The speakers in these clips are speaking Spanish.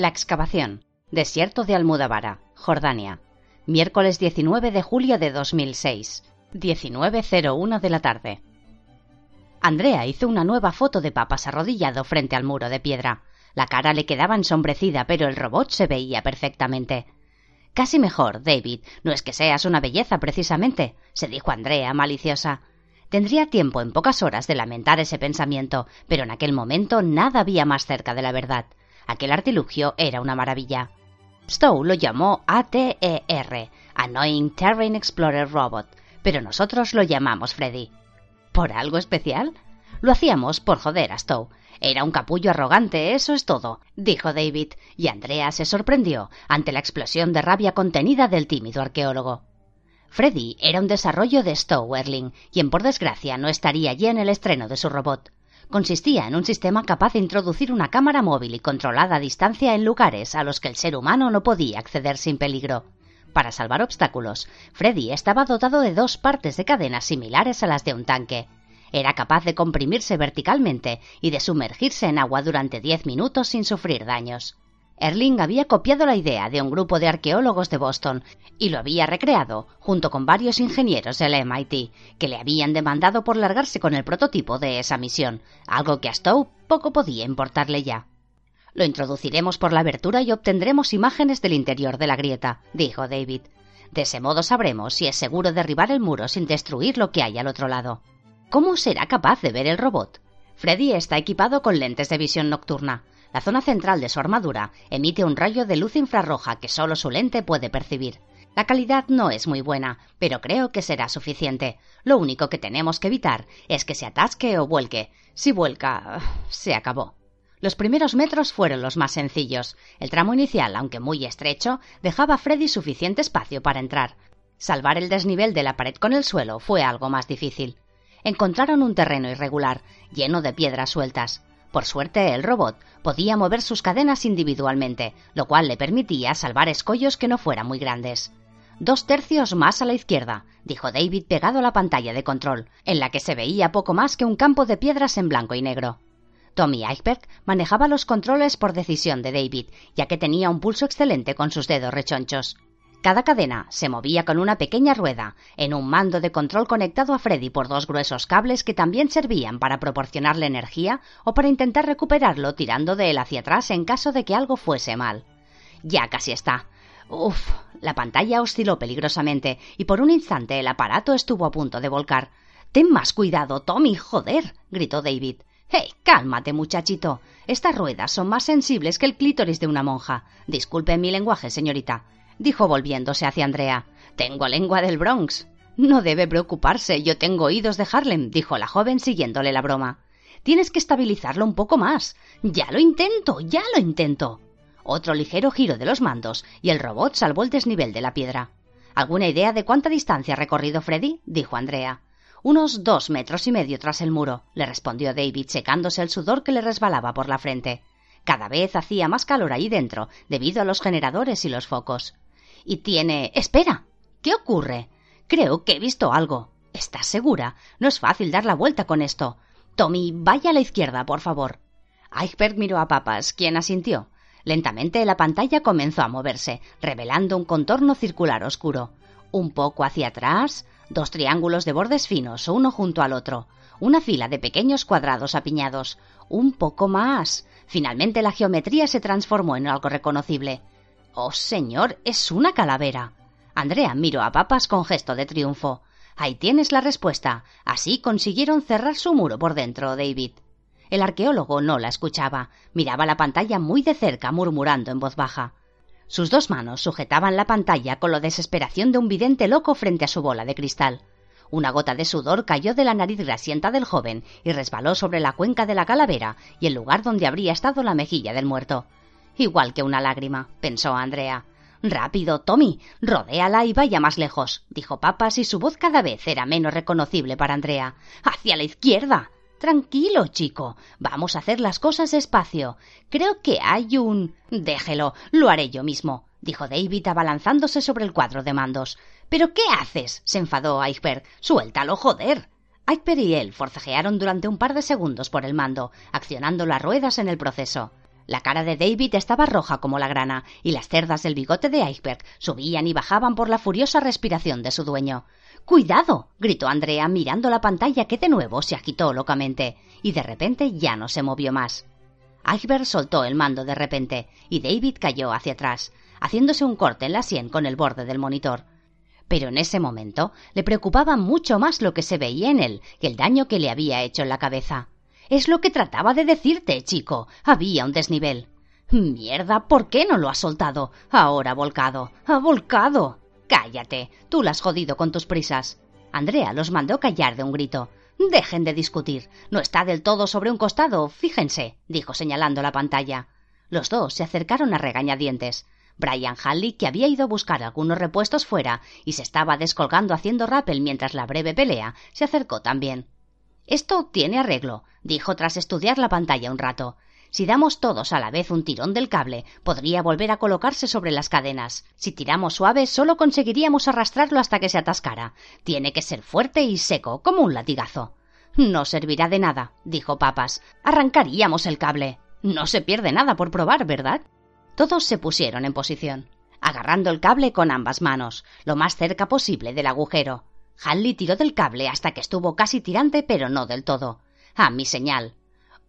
La excavación. Desierto de Almudavara, Jordania. Miércoles 19 de julio de 2006. 19.01 de la tarde. Andrea hizo una nueva foto de papas arrodillado frente al muro de piedra. La cara le quedaba ensombrecida, pero el robot se veía perfectamente. Casi mejor, David. No es que seas una belleza precisamente, se dijo Andrea, maliciosa. Tendría tiempo en pocas horas de lamentar ese pensamiento, pero en aquel momento nada había más cerca de la verdad. Aquel artilugio era una maravilla. Stowe lo llamó ATER, Annoying Terrain Explorer Robot, pero nosotros lo llamamos Freddy. ¿Por algo especial? Lo hacíamos por joder a Stowe. Era un capullo arrogante, eso es todo, dijo David, y Andrea se sorprendió ante la explosión de rabia contenida del tímido arqueólogo. Freddy era un desarrollo de Stowe Erling, quien por desgracia no estaría allí en el estreno de su robot consistía en un sistema capaz de introducir una cámara móvil y controlada a distancia en lugares a los que el ser humano no podía acceder sin peligro. Para salvar obstáculos, Freddy estaba dotado de dos partes de cadenas similares a las de un tanque. Era capaz de comprimirse verticalmente y de sumergirse en agua durante diez minutos sin sufrir daños. Erling había copiado la idea de un grupo de arqueólogos de Boston y lo había recreado junto con varios ingenieros del MIT, que le habían demandado por largarse con el prototipo de esa misión, algo que a Stowe poco podía importarle ya. Lo introduciremos por la abertura y obtendremos imágenes del interior de la grieta, dijo David. De ese modo sabremos si es seguro derribar el muro sin destruir lo que hay al otro lado. ¿Cómo será capaz de ver el robot? Freddy está equipado con lentes de visión nocturna. La zona central de su armadura emite un rayo de luz infrarroja que solo su lente puede percibir. La calidad no es muy buena, pero creo que será suficiente. Lo único que tenemos que evitar es que se atasque o vuelque. Si vuelca, se acabó. Los primeros metros fueron los más sencillos. El tramo inicial, aunque muy estrecho, dejaba a Freddy suficiente espacio para entrar. Salvar el desnivel de la pared con el suelo fue algo más difícil. Encontraron un terreno irregular, lleno de piedras sueltas. Por suerte, el robot podía mover sus cadenas individualmente, lo cual le permitía salvar escollos que no fueran muy grandes. Dos tercios más a la izquierda, dijo David pegado a la pantalla de control, en la que se veía poco más que un campo de piedras en blanco y negro. Tommy Eichberg manejaba los controles por decisión de David, ya que tenía un pulso excelente con sus dedos rechonchos. Cada cadena se movía con una pequeña rueda, en un mando de control conectado a Freddy por dos gruesos cables que también servían para proporcionarle energía o para intentar recuperarlo tirando de él hacia atrás en caso de que algo fuese mal. Ya casi está. Uf, la pantalla osciló peligrosamente y por un instante el aparato estuvo a punto de volcar. Ten más cuidado, Tommy, joder, gritó David. ¡Hey! Cálmate, muchachito. Estas ruedas son más sensibles que el clítoris de una monja. Disculpe mi lenguaje, señorita dijo volviéndose hacia Andrea. Tengo lengua del Bronx. No debe preocuparse, yo tengo oídos de Harlem, dijo la joven siguiéndole la broma. Tienes que estabilizarlo un poco más. Ya lo intento, ya lo intento. Otro ligero giro de los mandos y el robot salvó el desnivel de la piedra. ¿Alguna idea de cuánta distancia ha recorrido Freddy? dijo Andrea. Unos dos metros y medio tras el muro, le respondió David, secándose el sudor que le resbalaba por la frente. Cada vez hacía más calor ahí dentro, debido a los generadores y los focos y tiene. Espera. ¿Qué ocurre? Creo que he visto algo. ¿Estás segura? No es fácil dar la vuelta con esto. Tommy, vaya a la izquierda, por favor. Eichberg miró a Papas, quien asintió. Lentamente la pantalla comenzó a moverse, revelando un contorno circular oscuro. Un poco hacia atrás, dos triángulos de bordes finos, uno junto al otro, una fila de pequeños cuadrados apiñados, un poco más. Finalmente la geometría se transformó en algo reconocible. Oh, señor, es una calavera. Andrea miró a Papas con gesto de triunfo. Ahí tienes la respuesta. Así consiguieron cerrar su muro por dentro, David. El arqueólogo no la escuchaba. Miraba la pantalla muy de cerca, murmurando en voz baja. Sus dos manos sujetaban la pantalla con la desesperación de un vidente loco frente a su bola de cristal. Una gota de sudor cayó de la nariz grasienta del joven y resbaló sobre la cuenca de la calavera y el lugar donde habría estado la mejilla del muerto. Igual que una lágrima, pensó Andrea. Rápido, Tommy, rodéala y vaya más lejos, dijo Papas y su voz cada vez era menos reconocible para Andrea. Hacia la izquierda. Tranquilo, chico. Vamos a hacer las cosas despacio. Creo que hay un. Déjelo, lo haré yo mismo, dijo David abalanzándose sobre el cuadro de mandos. ¿Pero qué haces? se enfadó Eichberg. Suéltalo, joder. Eichberg y él forcejearon durante un par de segundos por el mando, accionando las ruedas en el proceso. La cara de David estaba roja como la grana, y las cerdas del bigote de Eichberg subían y bajaban por la furiosa respiración de su dueño. Cuidado. gritó Andrea mirando la pantalla que de nuevo se agitó locamente, y de repente ya no se movió más. Eichberg soltó el mando de repente, y David cayó hacia atrás, haciéndose un corte en la sien con el borde del monitor pero en ese momento le preocupaba mucho más lo que se veía en él que el daño que le había hecho en la cabeza. Es lo que trataba de decirte, chico. Había un desnivel. Mierda, ¿por qué no lo has soltado? Ahora volcado. Ha volcado. Cállate. Tú lo has jodido con tus prisas. Andrea los mandó callar de un grito. Dejen de discutir. No está del todo sobre un costado, fíjense, dijo señalando la pantalla. Los dos se acercaron a regañadientes. Brian Halley, que había ido a buscar algunos repuestos fuera y se estaba descolgando haciendo rappel mientras la breve pelea, se acercó también. Esto tiene arreglo, dijo tras estudiar la pantalla un rato. Si damos todos a la vez un tirón del cable, podría volver a colocarse sobre las cadenas. Si tiramos suave, solo conseguiríamos arrastrarlo hasta que se atascara. Tiene que ser fuerte y seco, como un latigazo. No servirá de nada, dijo Papas. Arrancaríamos el cable. No se pierde nada por probar, ¿verdad? Todos se pusieron en posición, agarrando el cable con ambas manos, lo más cerca posible del agujero. Hanley tiró del cable hasta que estuvo casi tirante, pero no del todo. A mi señal.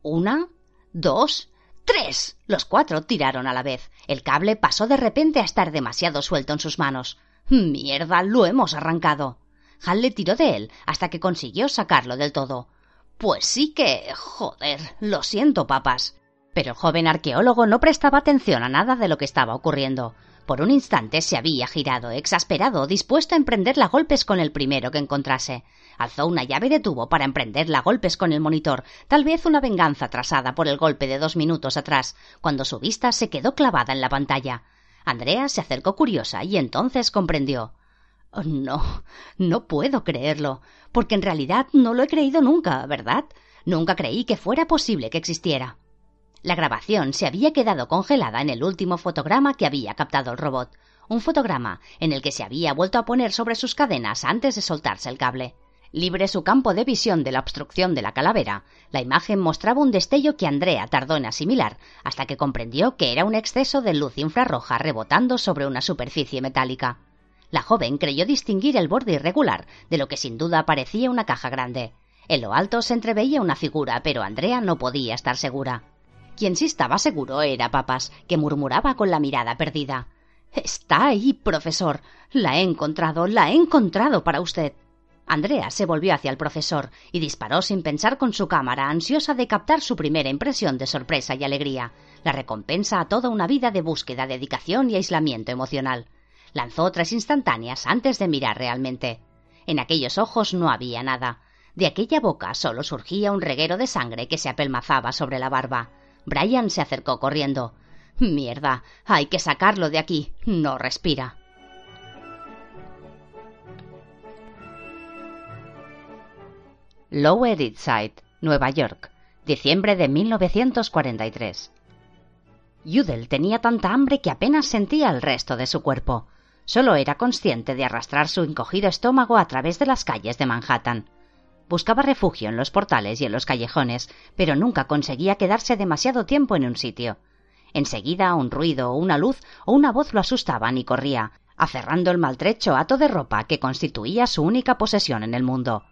Una, dos, tres. Los cuatro tiraron a la vez. El cable pasó de repente a estar demasiado suelto en sus manos. Mierda, lo hemos arrancado. Hanley tiró de él hasta que consiguió sacarlo del todo. Pues sí que. joder. Lo siento, papas. Pero el joven arqueólogo no prestaba atención a nada de lo que estaba ocurriendo. Por un instante se había girado, exasperado, dispuesto a emprenderla golpes con el primero que encontrase. Alzó una llave de tubo para emprenderla golpes con el monitor, tal vez una venganza atrasada por el golpe de dos minutos atrás, cuando su vista se quedó clavada en la pantalla. Andrea se acercó curiosa y entonces comprendió. Oh, no, no puedo creerlo, porque en realidad no lo he creído nunca, ¿verdad? Nunca creí que fuera posible que existiera. La grabación se había quedado congelada en el último fotograma que había captado el robot, un fotograma en el que se había vuelto a poner sobre sus cadenas antes de soltarse el cable. Libre su campo de visión de la obstrucción de la calavera, la imagen mostraba un destello que Andrea tardó en asimilar hasta que comprendió que era un exceso de luz infrarroja rebotando sobre una superficie metálica. La joven creyó distinguir el borde irregular de lo que sin duda parecía una caja grande. En lo alto se entreveía una figura, pero Andrea no podía estar segura. Quien sí estaba seguro era Papas, que murmuraba con la mirada perdida. Está ahí, profesor. La he encontrado, la he encontrado para usted. Andrea se volvió hacia el profesor y disparó sin pensar con su cámara, ansiosa de captar su primera impresión de sorpresa y alegría, la recompensa a toda una vida de búsqueda, dedicación y aislamiento emocional. Lanzó tres instantáneas antes de mirar realmente. En aquellos ojos no había nada. De aquella boca solo surgía un reguero de sangre que se apelmazaba sobre la barba. Brian se acercó corriendo. Mierda, hay que sacarlo de aquí. No respira. Lower East Side, Nueva York, diciembre de 1943. Yudel tenía tanta hambre que apenas sentía el resto de su cuerpo. Solo era consciente de arrastrar su encogido estómago a través de las calles de Manhattan. Buscaba refugio en los portales y en los callejones, pero nunca conseguía quedarse demasiado tiempo en un sitio. Enseguida un ruido una luz o una voz lo asustaban y corría, aferrando el maltrecho hato de ropa que constituía su única posesión en el mundo.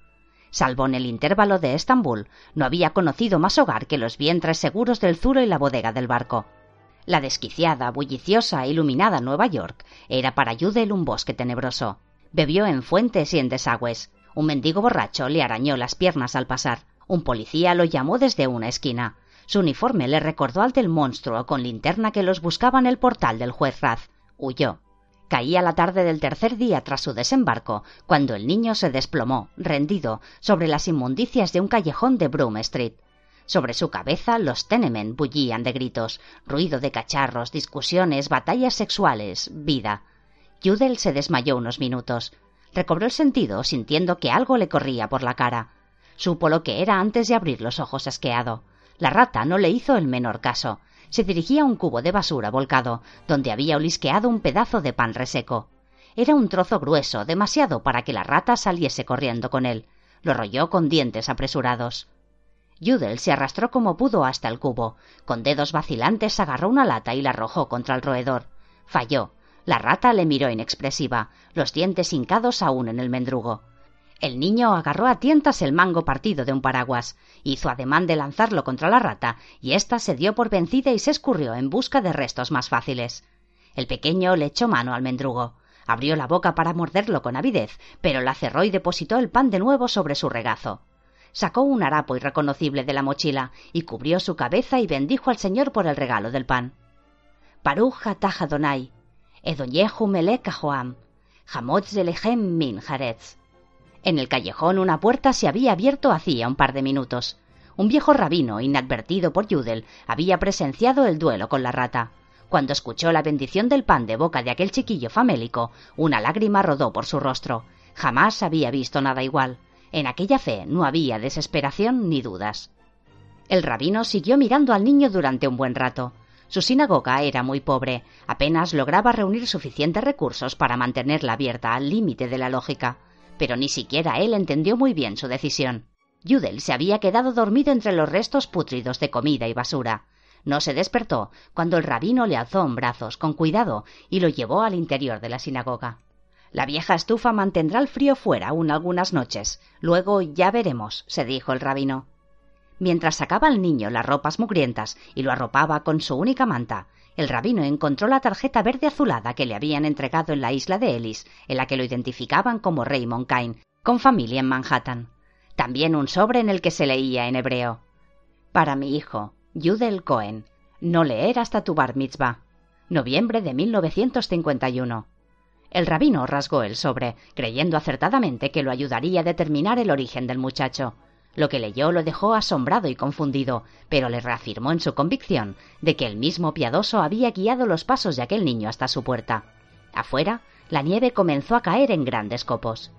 Salvo en el intervalo de Estambul, no había conocido más hogar que los vientres seguros del Zuro y la bodega del barco. La desquiciada, bulliciosa e iluminada Nueva York era para Yudel un bosque tenebroso. Bebió en fuentes y en desagües, un mendigo borracho le arañó las piernas al pasar. Un policía lo llamó desde una esquina. Su uniforme le recordó al del monstruo con linterna que los buscaba en el portal del juez Raz. Huyó. Caía la tarde del tercer día tras su desembarco, cuando el niño se desplomó, rendido, sobre las inmundicias de un callejón de Broom Street. Sobre su cabeza los Tenement bullían de gritos, ruido de cacharros, discusiones, batallas sexuales, vida. Judel se desmayó unos minutos. Recobró el sentido, sintiendo que algo le corría por la cara. Supo lo que era antes de abrir los ojos asqueado. La rata no le hizo el menor caso se dirigía a un cubo de basura volcado, donde había olisqueado un pedazo de pan reseco. Era un trozo grueso, demasiado para que la rata saliese corriendo con él. Lo rolló con dientes apresurados. Judel se arrastró como pudo hasta el cubo. Con dedos vacilantes agarró una lata y la arrojó contra el roedor. Falló. La rata le miró inexpresiva, los dientes hincados aún en el mendrugo. El niño agarró a tientas el mango partido de un paraguas, hizo ademán de lanzarlo contra la rata, y ésta se dio por vencida y se escurrió en busca de restos más fáciles. El pequeño le echó mano al mendrugo. Abrió la boca para morderlo con avidez, pero la cerró y depositó el pan de nuevo sobre su regazo. Sacó un harapo irreconocible de la mochila y cubrió su cabeza y bendijo al Señor por el regalo del pan. Baruch atah Adonai, Hamotz min Jaretz. En el callejón una puerta se había abierto hacía un par de minutos. Un viejo rabino, inadvertido por Judel, había presenciado el duelo con la rata. Cuando escuchó la bendición del pan de boca de aquel chiquillo famélico, una lágrima rodó por su rostro. Jamás había visto nada igual. En aquella fe no había desesperación ni dudas. El rabino siguió mirando al niño durante un buen rato. Su sinagoga era muy pobre, apenas lograba reunir suficientes recursos para mantenerla abierta al límite de la lógica pero ni siquiera él entendió muy bien su decisión. Judel se había quedado dormido entre los restos pútridos de comida y basura. No se despertó cuando el rabino le alzó en brazos con cuidado y lo llevó al interior de la sinagoga. La vieja estufa mantendrá el frío fuera aún algunas noches. Luego ya veremos, se dijo el rabino. Mientras sacaba al niño las ropas mugrientas y lo arropaba con su única manta, el rabino encontró la tarjeta verde azulada que le habían entregado en la isla de Ellis, en la que lo identificaban como Raymond Kine, con familia en Manhattan. También un sobre en el que se leía en hebreo. Para mi hijo, Judel Cohen. No leer hasta tu bar mitzvah. Noviembre de 1951. El rabino rasgó el sobre, creyendo acertadamente que lo ayudaría a determinar el origen del muchacho. Lo que leyó lo dejó asombrado y confundido, pero le reafirmó en su convicción de que el mismo piadoso había guiado los pasos de aquel niño hasta su puerta. Afuera, la nieve comenzó a caer en grandes copos.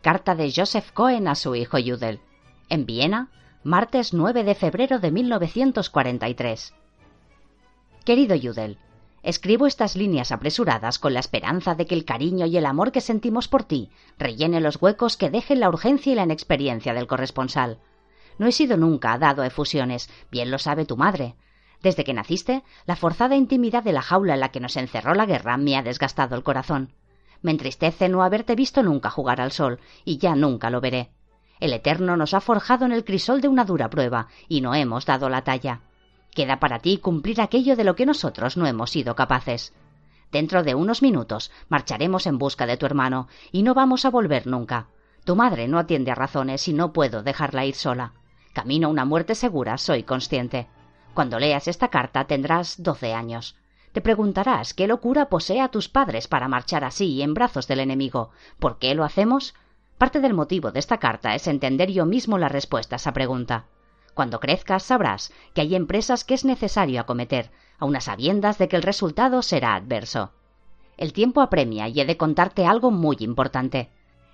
Carta de Joseph Cohen a su hijo Judel. En Viena, martes 9 de febrero de 1943. Querido Judel, Escribo estas líneas apresuradas con la esperanza de que el cariño y el amor que sentimos por ti rellene los huecos que dejen la urgencia y la inexperiencia del corresponsal. No he sido nunca dado a efusiones, bien lo sabe tu madre. Desde que naciste, la forzada intimidad de la jaula en la que nos encerró la guerra me ha desgastado el corazón. Me entristece no haberte visto nunca jugar al sol, y ya nunca lo veré. El Eterno nos ha forjado en el crisol de una dura prueba, y no hemos dado la talla. Queda para ti cumplir aquello de lo que nosotros no hemos sido capaces. Dentro de unos minutos marcharemos en busca de tu hermano y no vamos a volver nunca. Tu madre no atiende a razones y no puedo dejarla ir sola. Camino a una muerte segura, soy consciente. Cuando leas esta carta tendrás doce años. Te preguntarás qué locura posee a tus padres para marchar así en brazos del enemigo. ¿Por qué lo hacemos? Parte del motivo de esta carta es entender yo mismo la respuesta a esa pregunta. Cuando crezcas sabrás que hay empresas que es necesario acometer, a unas sabiendas de que el resultado será adverso. El tiempo apremia y he de contarte algo muy importante.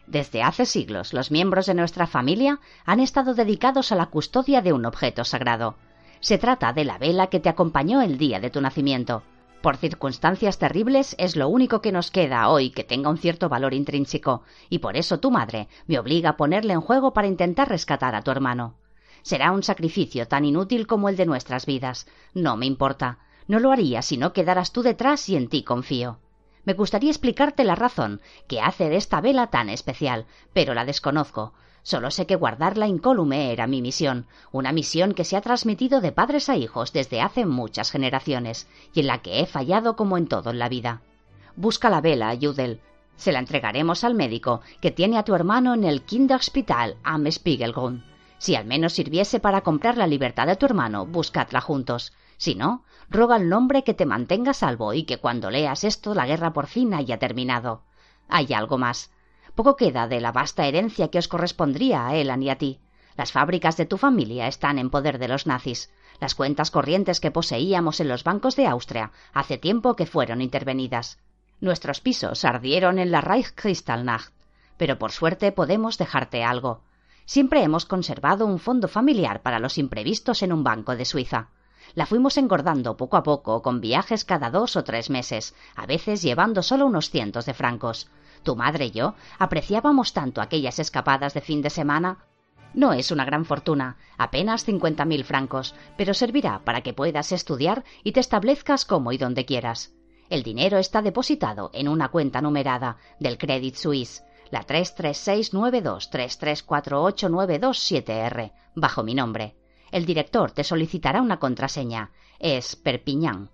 Desde hace siglos los miembros de nuestra familia han estado dedicados a la custodia de un objeto sagrado. Se trata de la vela que te acompañó el día de tu nacimiento. Por circunstancias terribles es lo único que nos queda hoy que tenga un cierto valor intrínseco, y por eso tu madre me obliga a ponerle en juego para intentar rescatar a tu hermano. Será un sacrificio tan inútil como el de nuestras vidas. No me importa. No lo haría si no quedaras tú detrás y en ti confío. Me gustaría explicarte la razón que hace de esta vela tan especial, pero la desconozco. Solo sé que guardarla incólume era mi misión, una misión que se ha transmitido de padres a hijos desde hace muchas generaciones, y en la que he fallado como en todo en la vida. Busca la vela, Judel. Se la entregaremos al médico que tiene a tu hermano en el Kinderspital am Spiegelgrund Si al menos sirviese para comprar la libertad de tu hermano, buscadla juntos. Si no, roga al nombre que te mantenga salvo y que cuando leas esto la guerra por fin haya terminado. Hay algo más. Poco queda de la vasta herencia que os correspondría a Elan y a ti. Las fábricas de tu familia están en poder de los nazis. Las cuentas corrientes que poseíamos en los bancos de Austria hace tiempo que fueron intervenidas. Nuestros pisos ardieron en la Reichskristallnacht, pero por suerte podemos dejarte algo. Siempre hemos conservado un fondo familiar para los imprevistos en un banco de Suiza. La fuimos engordando poco a poco con viajes cada dos o tres meses, a veces llevando solo unos cientos de francos. Tu madre y yo apreciábamos tanto aquellas escapadas de fin de semana. No es una gran fortuna, apenas cincuenta mil francos, pero servirá para que puedas estudiar y te establezcas como y donde quieras. El dinero está depositado en una cuenta numerada del Credit Suisse, la 33692334892-7R, bajo mi nombre. El director te solicitará una contraseña. Es Perpiñán.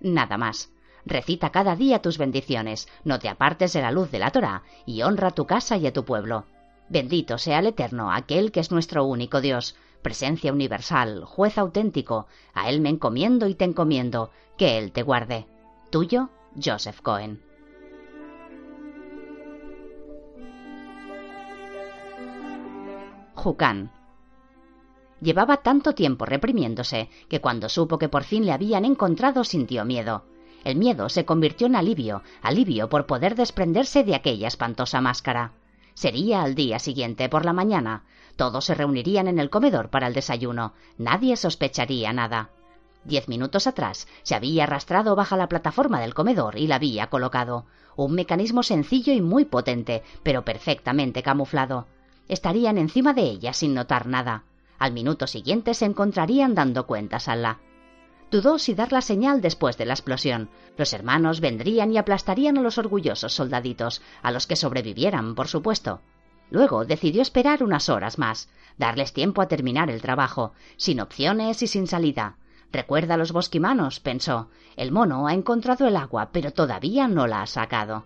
Nada más. Recita cada día tus bendiciones, no te apartes de la luz de la Torá y honra tu casa y a tu pueblo. Bendito sea el Eterno, aquel que es nuestro único Dios, presencia universal, juez auténtico, a Él me encomiendo y te encomiendo, que Él te guarde. Tuyo, Joseph Cohen. Jucán. Llevaba tanto tiempo reprimiéndose que cuando supo que por fin le habían encontrado sintió miedo. El miedo se convirtió en alivio, alivio por poder desprenderse de aquella espantosa máscara. Sería al día siguiente por la mañana. Todos se reunirían en el comedor para el desayuno. Nadie sospecharía nada. Diez minutos atrás se había arrastrado baja la plataforma del comedor y la había colocado. Un mecanismo sencillo y muy potente, pero perfectamente camuflado. Estarían encima de ella sin notar nada. Al minuto siguiente se encontrarían dando cuentas a la. Dudó si dar la señal después de la explosión. Los hermanos vendrían y aplastarían a los orgullosos soldaditos, a los que sobrevivieran, por supuesto. Luego decidió esperar unas horas más, darles tiempo a terminar el trabajo, sin opciones y sin salida. Recuerda a los bosquimanos, pensó. El mono ha encontrado el agua, pero todavía no la ha sacado.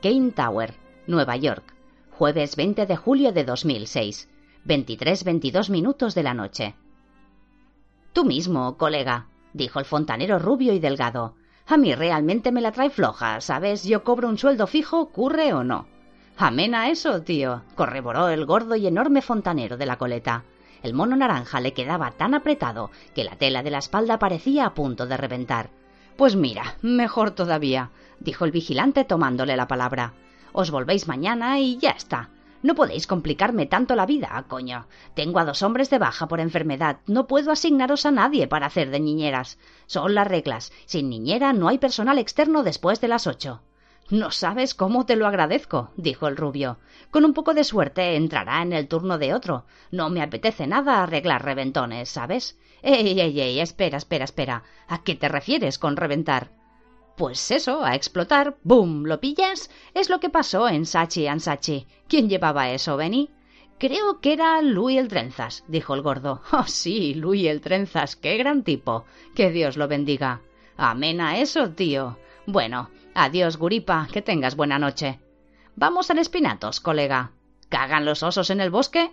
Kane Tower, Nueva York, jueves 20 de julio de 2006, 23-22 minutos de la noche. Tú mismo, colega, dijo el fontanero rubio y delgado. A mí realmente me la trae floja, ¿sabes? Yo cobro un sueldo fijo, curre o no. Amén a eso, tío, corroboró el gordo y enorme fontanero de la coleta. El mono naranja le quedaba tan apretado que la tela de la espalda parecía a punto de reventar. Pues mira, mejor todavía, dijo el vigilante tomándole la palabra. Os volvéis mañana y ya está. No podéis complicarme tanto la vida, coño. Tengo a dos hombres de baja por enfermedad. No puedo asignaros a nadie para hacer de niñeras. Son las reglas. Sin niñera no hay personal externo después de las ocho. No sabes cómo te lo agradezco, dijo el rubio. Con un poco de suerte entrará en el turno de otro. No me apetece nada arreglar reventones, ¿sabes? Ey, ey, ey, espera, espera, espera. ¿A qué te refieres con reventar? Pues eso, a explotar. ¡Bum! ¿Lo pillas? Es lo que pasó en Sachi Ansachi. ¿Quién llevaba eso, Benny? Creo que era Louis el Trenzas, dijo el gordo. Oh, sí, Louis el Trenzas, qué gran tipo. Que Dios lo bendiga. Amén a eso, tío. Bueno, adiós, Guripa, que tengas buena noche. Vamos al Espinatos, colega. ¿Cagan los osos en el bosque?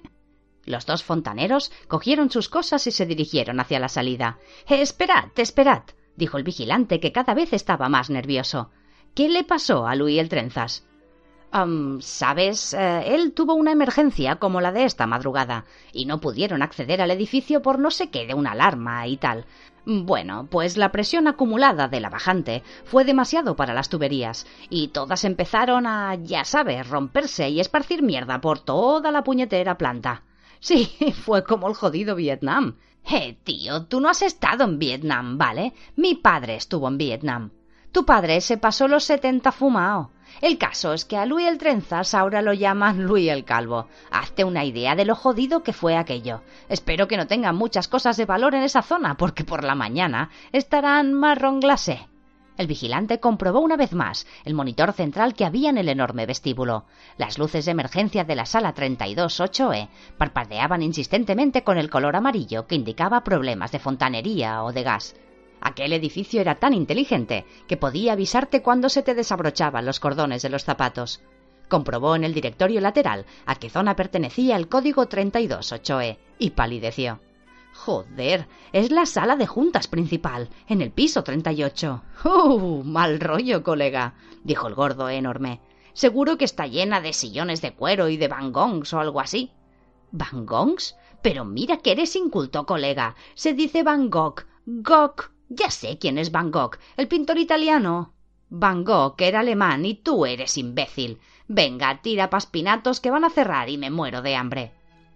Los dos fontaneros cogieron sus cosas y se dirigieron hacia la salida. Eh, esperad, esperad, dijo el vigilante, que cada vez estaba más nervioso. ¿Qué le pasó a Luis el Trenzas? Sabes, eh, él tuvo una emergencia como la de esta madrugada, y no pudieron acceder al edificio por no sé qué de una alarma y tal. Bueno, pues la presión acumulada de la bajante fue demasiado para las tuberías, y todas empezaron a, ya sabes, romperse y esparcir mierda por toda la puñetera planta. Sí, fue como el jodido Vietnam. Eh, tío, tú no has estado en Vietnam, ¿vale? Mi padre estuvo en Vietnam. Tu padre se pasó los setenta fumao. El caso es que a Luis el Trenzas ahora lo llaman Luis el Calvo. Hazte una idea de lo jodido que fue aquello. Espero que no tengan muchas cosas de valor en esa zona, porque por la mañana estarán marrón glacé. El vigilante comprobó una vez más el monitor central que había en el enorme vestíbulo. Las luces de emergencia de la sala 328E parpadeaban insistentemente con el color amarillo que indicaba problemas de fontanería o de gas. Aquel edificio era tan inteligente que podía avisarte cuando se te desabrochaban los cordones de los zapatos. Comprobó en el directorio lateral a qué zona pertenecía el código 328E y palideció. Joder, es la sala de juntas principal, en el piso 38. ¡Uh! Mal rollo, colega, dijo el gordo enorme. Seguro que está llena de sillones de cuero y de bangongs o algo así. ¿Bangongs? Pero mira que eres inculto, colega. Se dice Van Gogh. Gogh. Ya sé quién es Van Gogh, el pintor italiano. Van Gogh era alemán y tú eres imbécil. Venga, tira paspinatos que van a cerrar y me muero de hambre.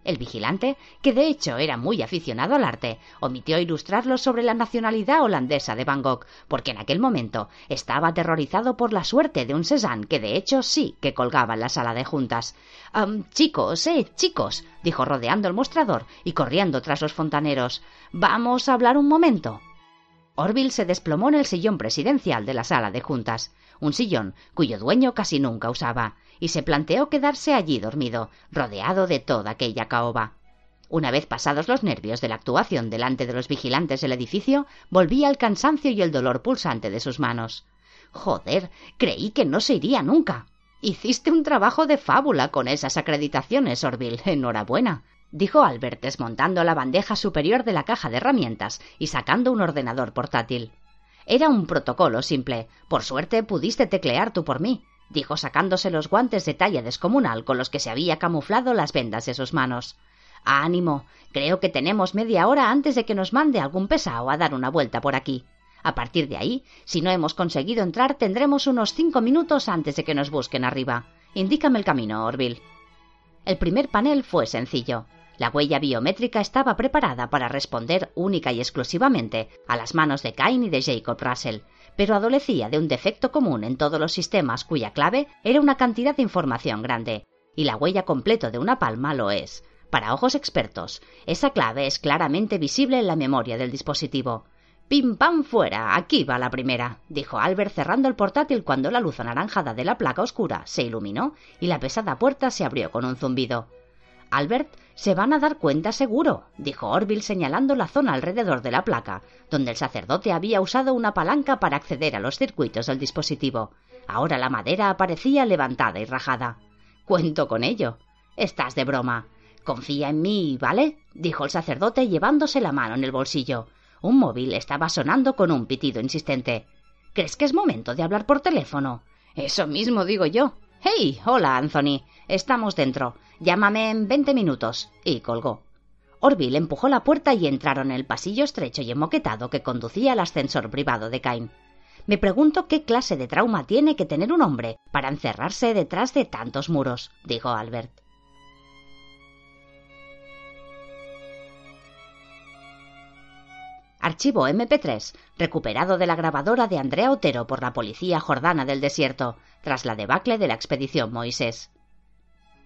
El vigilante, que de hecho era muy aficionado al arte, omitió ilustrarlo sobre la nacionalidad holandesa de Van Gogh, porque en aquel momento estaba aterrorizado por la suerte de un Cézanne que de hecho sí que colgaba en la sala de juntas. chicos, eh, chicos, dijo rodeando el mostrador y corriendo tras los fontaneros. Vamos a hablar un momento. Orville se desplomó en el sillón presidencial de la sala de juntas, un sillón cuyo dueño casi nunca usaba, y se planteó quedarse allí dormido, rodeado de toda aquella caoba. Una vez pasados los nervios de la actuación delante de los vigilantes del edificio, volvía el cansancio y el dolor pulsante de sus manos. Joder, creí que no se iría nunca. Hiciste un trabajo de fábula con esas acreditaciones, Orville. Enhorabuena dijo Albert desmontando la bandeja superior de la caja de herramientas y sacando un ordenador portátil. Era un protocolo simple. Por suerte pudiste teclear tú por mí, dijo sacándose los guantes de talla descomunal con los que se había camuflado las vendas de sus manos. Ánimo. Creo que tenemos media hora antes de que nos mande algún pesado a dar una vuelta por aquí. A partir de ahí, si no hemos conseguido entrar, tendremos unos cinco minutos antes de que nos busquen arriba. Indícame el camino, Orville. El primer panel fue sencillo. La huella biométrica estaba preparada para responder única y exclusivamente a las manos de Cain y de Jacob Russell, pero adolecía de un defecto común en todos los sistemas cuya clave era una cantidad de información grande, y la huella completo de una palma lo es. Para ojos expertos, esa clave es claramente visible en la memoria del dispositivo. Pim pam fuera, aquí va la primera, dijo Albert cerrando el portátil cuando la luz anaranjada de la placa oscura se iluminó y la pesada puerta se abrió con un zumbido. Albert, se van a dar cuenta seguro, dijo Orville señalando la zona alrededor de la placa, donde el sacerdote había usado una palanca para acceder a los circuitos del dispositivo. Ahora la madera aparecía levantada y rajada. Cuento con ello. Estás de broma. Confía en mí, ¿vale? dijo el sacerdote llevándose la mano en el bolsillo. Un móvil estaba sonando con un pitido insistente. ¿Crees que es momento de hablar por teléfono? Eso mismo digo yo. Hey, hola, Anthony. Estamos dentro. Llámame en veinte minutos. Y colgó. Orville empujó la puerta y entraron en el pasillo estrecho y enmoquetado que conducía al ascensor privado de Cain. Me pregunto qué clase de trauma tiene que tener un hombre para encerrarse detrás de tantos muros, dijo Albert. Archivo MP3, recuperado de la grabadora de Andrea Otero por la policía jordana del desierto, tras la debacle de la expedición Moisés.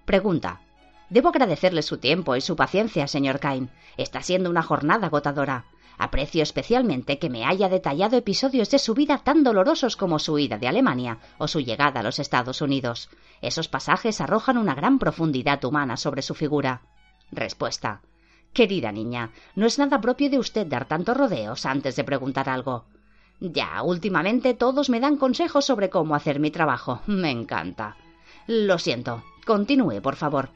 Pregunta. Debo agradecerle su tiempo y su paciencia, señor Cain. Está siendo una jornada agotadora. Aprecio especialmente que me haya detallado episodios de su vida tan dolorosos como su huida de Alemania o su llegada a los Estados Unidos. Esos pasajes arrojan una gran profundidad humana sobre su figura. Respuesta. Querida niña, no es nada propio de usted dar tantos rodeos antes de preguntar algo. Ya, últimamente todos me dan consejos sobre cómo hacer mi trabajo. Me encanta. Lo siento. Continúe, por favor.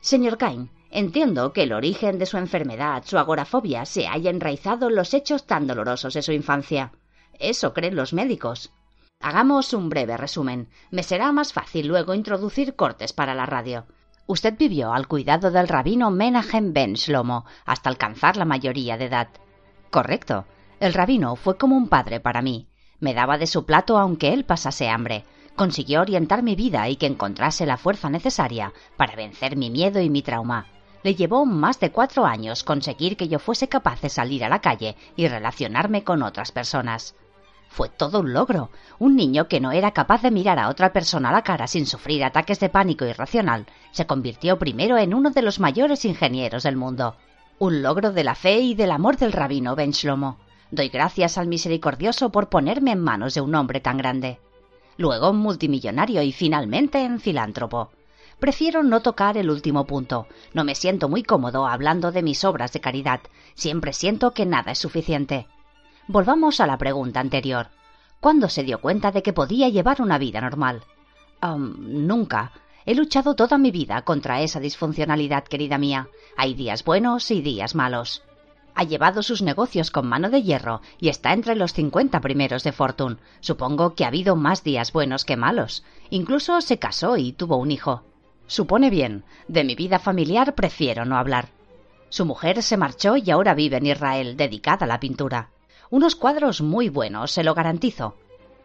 Señor Cain, entiendo que el origen de su enfermedad, su agorafobia, se haya enraizado en los hechos tan dolorosos de su infancia. Eso creen los médicos. Hagamos un breve resumen. Me será más fácil luego introducir cortes para la radio. Usted vivió al cuidado del rabino Menahem Ben Shlomo hasta alcanzar la mayoría de edad. Correcto. El rabino fue como un padre para mí. Me daba de su plato aunque él pasase hambre. Consiguió orientar mi vida y que encontrase la fuerza necesaria para vencer mi miedo y mi trauma. Le llevó más de cuatro años conseguir que yo fuese capaz de salir a la calle y relacionarme con otras personas. Fue todo un logro. Un niño que no era capaz de mirar a otra persona a la cara sin sufrir ataques de pánico irracional se convirtió primero en uno de los mayores ingenieros del mundo. Un logro de la fe y del amor del rabino Ben Shlomo. Doy gracias al misericordioso por ponerme en manos de un hombre tan grande. Luego multimillonario y finalmente en filántropo. Prefiero no tocar el último punto. No me siento muy cómodo hablando de mis obras de caridad. Siempre siento que nada es suficiente. Volvamos a la pregunta anterior. ¿Cuándo se dio cuenta de que podía llevar una vida normal? nunca. He luchado toda mi vida contra esa disfuncionalidad, querida mía. Hay días buenos y días malos. Ha llevado sus negocios con mano de hierro y está entre los cincuenta primeros de Fortune. Supongo que ha habido más días buenos que malos. Incluso se casó y tuvo un hijo. Supone bien. De mi vida familiar prefiero no hablar. Su mujer se marchó y ahora vive en Israel, dedicada a la pintura. Unos cuadros muy buenos, se lo garantizo.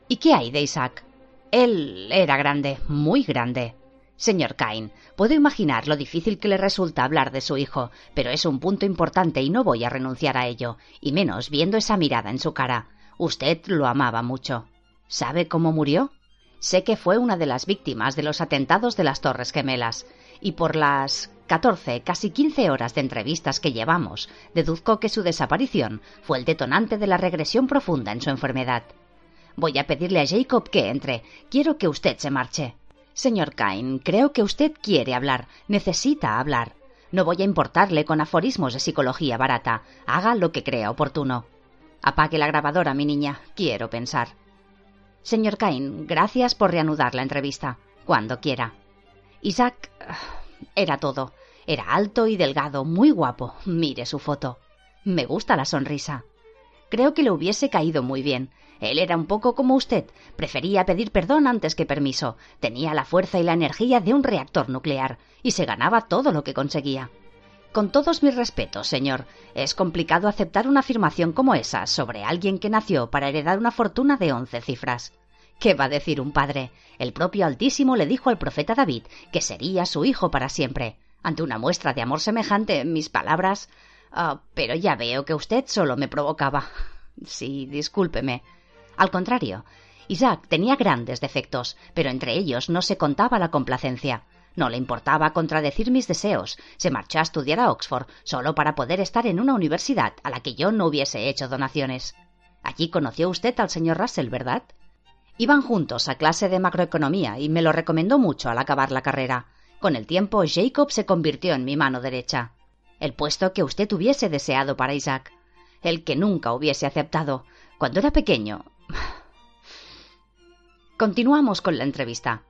¿Y qué hay de Isaac? Él era grande, muy grande. Señor Cain, puedo imaginar lo difícil que le resulta hablar de su hijo, pero es un punto importante y no voy a renunciar a ello, y menos viendo esa mirada en su cara. Usted lo amaba mucho. ¿Sabe cómo murió? Sé que fue una de las víctimas de los atentados de las Torres Gemelas, y por las catorce, casi quince horas de entrevistas que llevamos, deduzco que su desaparición fue el detonante de la regresión profunda en su enfermedad. Voy a pedirle a Jacob que entre. Quiero que usted se marche. Señor Cain, creo que usted quiere hablar, necesita hablar. No voy a importarle con aforismos de psicología barata. Haga lo que crea oportuno. Apague la grabadora, mi niña. Quiero pensar. Señor Cain, gracias por reanudar la entrevista. Cuando quiera. Isaac ah, era todo. Era alto y delgado, muy guapo. Mire su foto. Me gusta la sonrisa. Creo que le hubiese caído muy bien. Él era un poco como usted, prefería pedir perdón antes que permiso, tenía la fuerza y la energía de un reactor nuclear, y se ganaba todo lo que conseguía. Con todos mis respetos, señor, es complicado aceptar una afirmación como esa sobre alguien que nació para heredar una fortuna de once cifras. ¿Qué va a decir un padre? El propio Altísimo le dijo al profeta David que sería su hijo para siempre. Ante una muestra de amor semejante, mis palabras. Ah, pero ya veo que usted solo me provocaba. Sí, discúlpeme. Al contrario, Isaac tenía grandes defectos, pero entre ellos no se contaba la complacencia. No le importaba contradecir mis deseos. Se marchó a estudiar a Oxford solo para poder estar en una universidad a la que yo no hubiese hecho donaciones. Allí conoció usted al señor Russell, ¿verdad? Iban juntos a clase de macroeconomía y me lo recomendó mucho al acabar la carrera. Con el tiempo, Jacob se convirtió en mi mano derecha. El puesto que usted hubiese deseado para Isaac. El que nunca hubiese aceptado. Cuando era pequeño, Continuamos con la entrevista.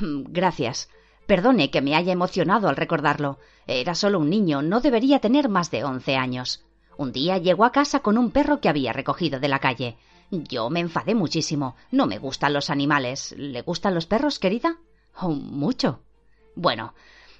Gracias. Perdone que me haya emocionado al recordarlo. Era solo un niño, no debería tener más de once años. Un día llegó a casa con un perro que había recogido de la calle. Yo me enfadé muchísimo. No me gustan los animales. ¿Le gustan los perros, querida? Oh, mucho. Bueno,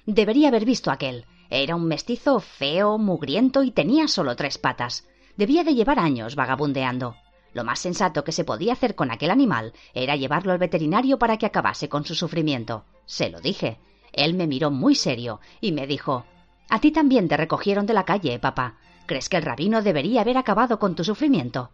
debería haber visto aquel. Era un mestizo feo, mugriento y tenía solo tres patas. Debía de llevar años vagabundeando. Lo más sensato que se podía hacer con aquel animal era llevarlo al veterinario para que acabase con su sufrimiento. Se lo dije. Él me miró muy serio y me dijo A ti también te recogieron de la calle, papá. ¿Crees que el rabino debería haber acabado con tu sufrimiento?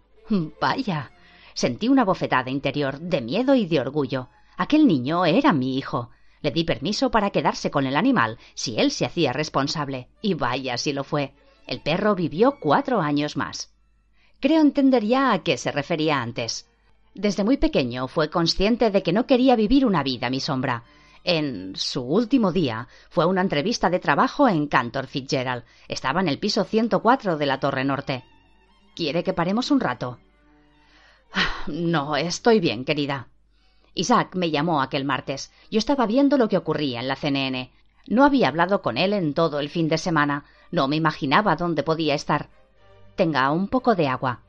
Vaya. Sentí una bofetada interior de miedo y de orgullo. Aquel niño era mi hijo. Le di permiso para quedarse con el animal si él se hacía responsable. Y vaya si lo fue. El perro vivió cuatro años más. Creo entender ya a qué se refería antes. Desde muy pequeño fue consciente de que no quería vivir una vida mi sombra. En su último día fue una entrevista de trabajo en Cantor Fitzgerald. Estaba en el piso 104 de la Torre Norte. ¿Quiere que paremos un rato? No, estoy bien, querida. Isaac me llamó aquel martes. Yo estaba viendo lo que ocurría en la CNN. No había hablado con él en todo el fin de semana. No me imaginaba dónde podía estar. Tenga un poco de agua.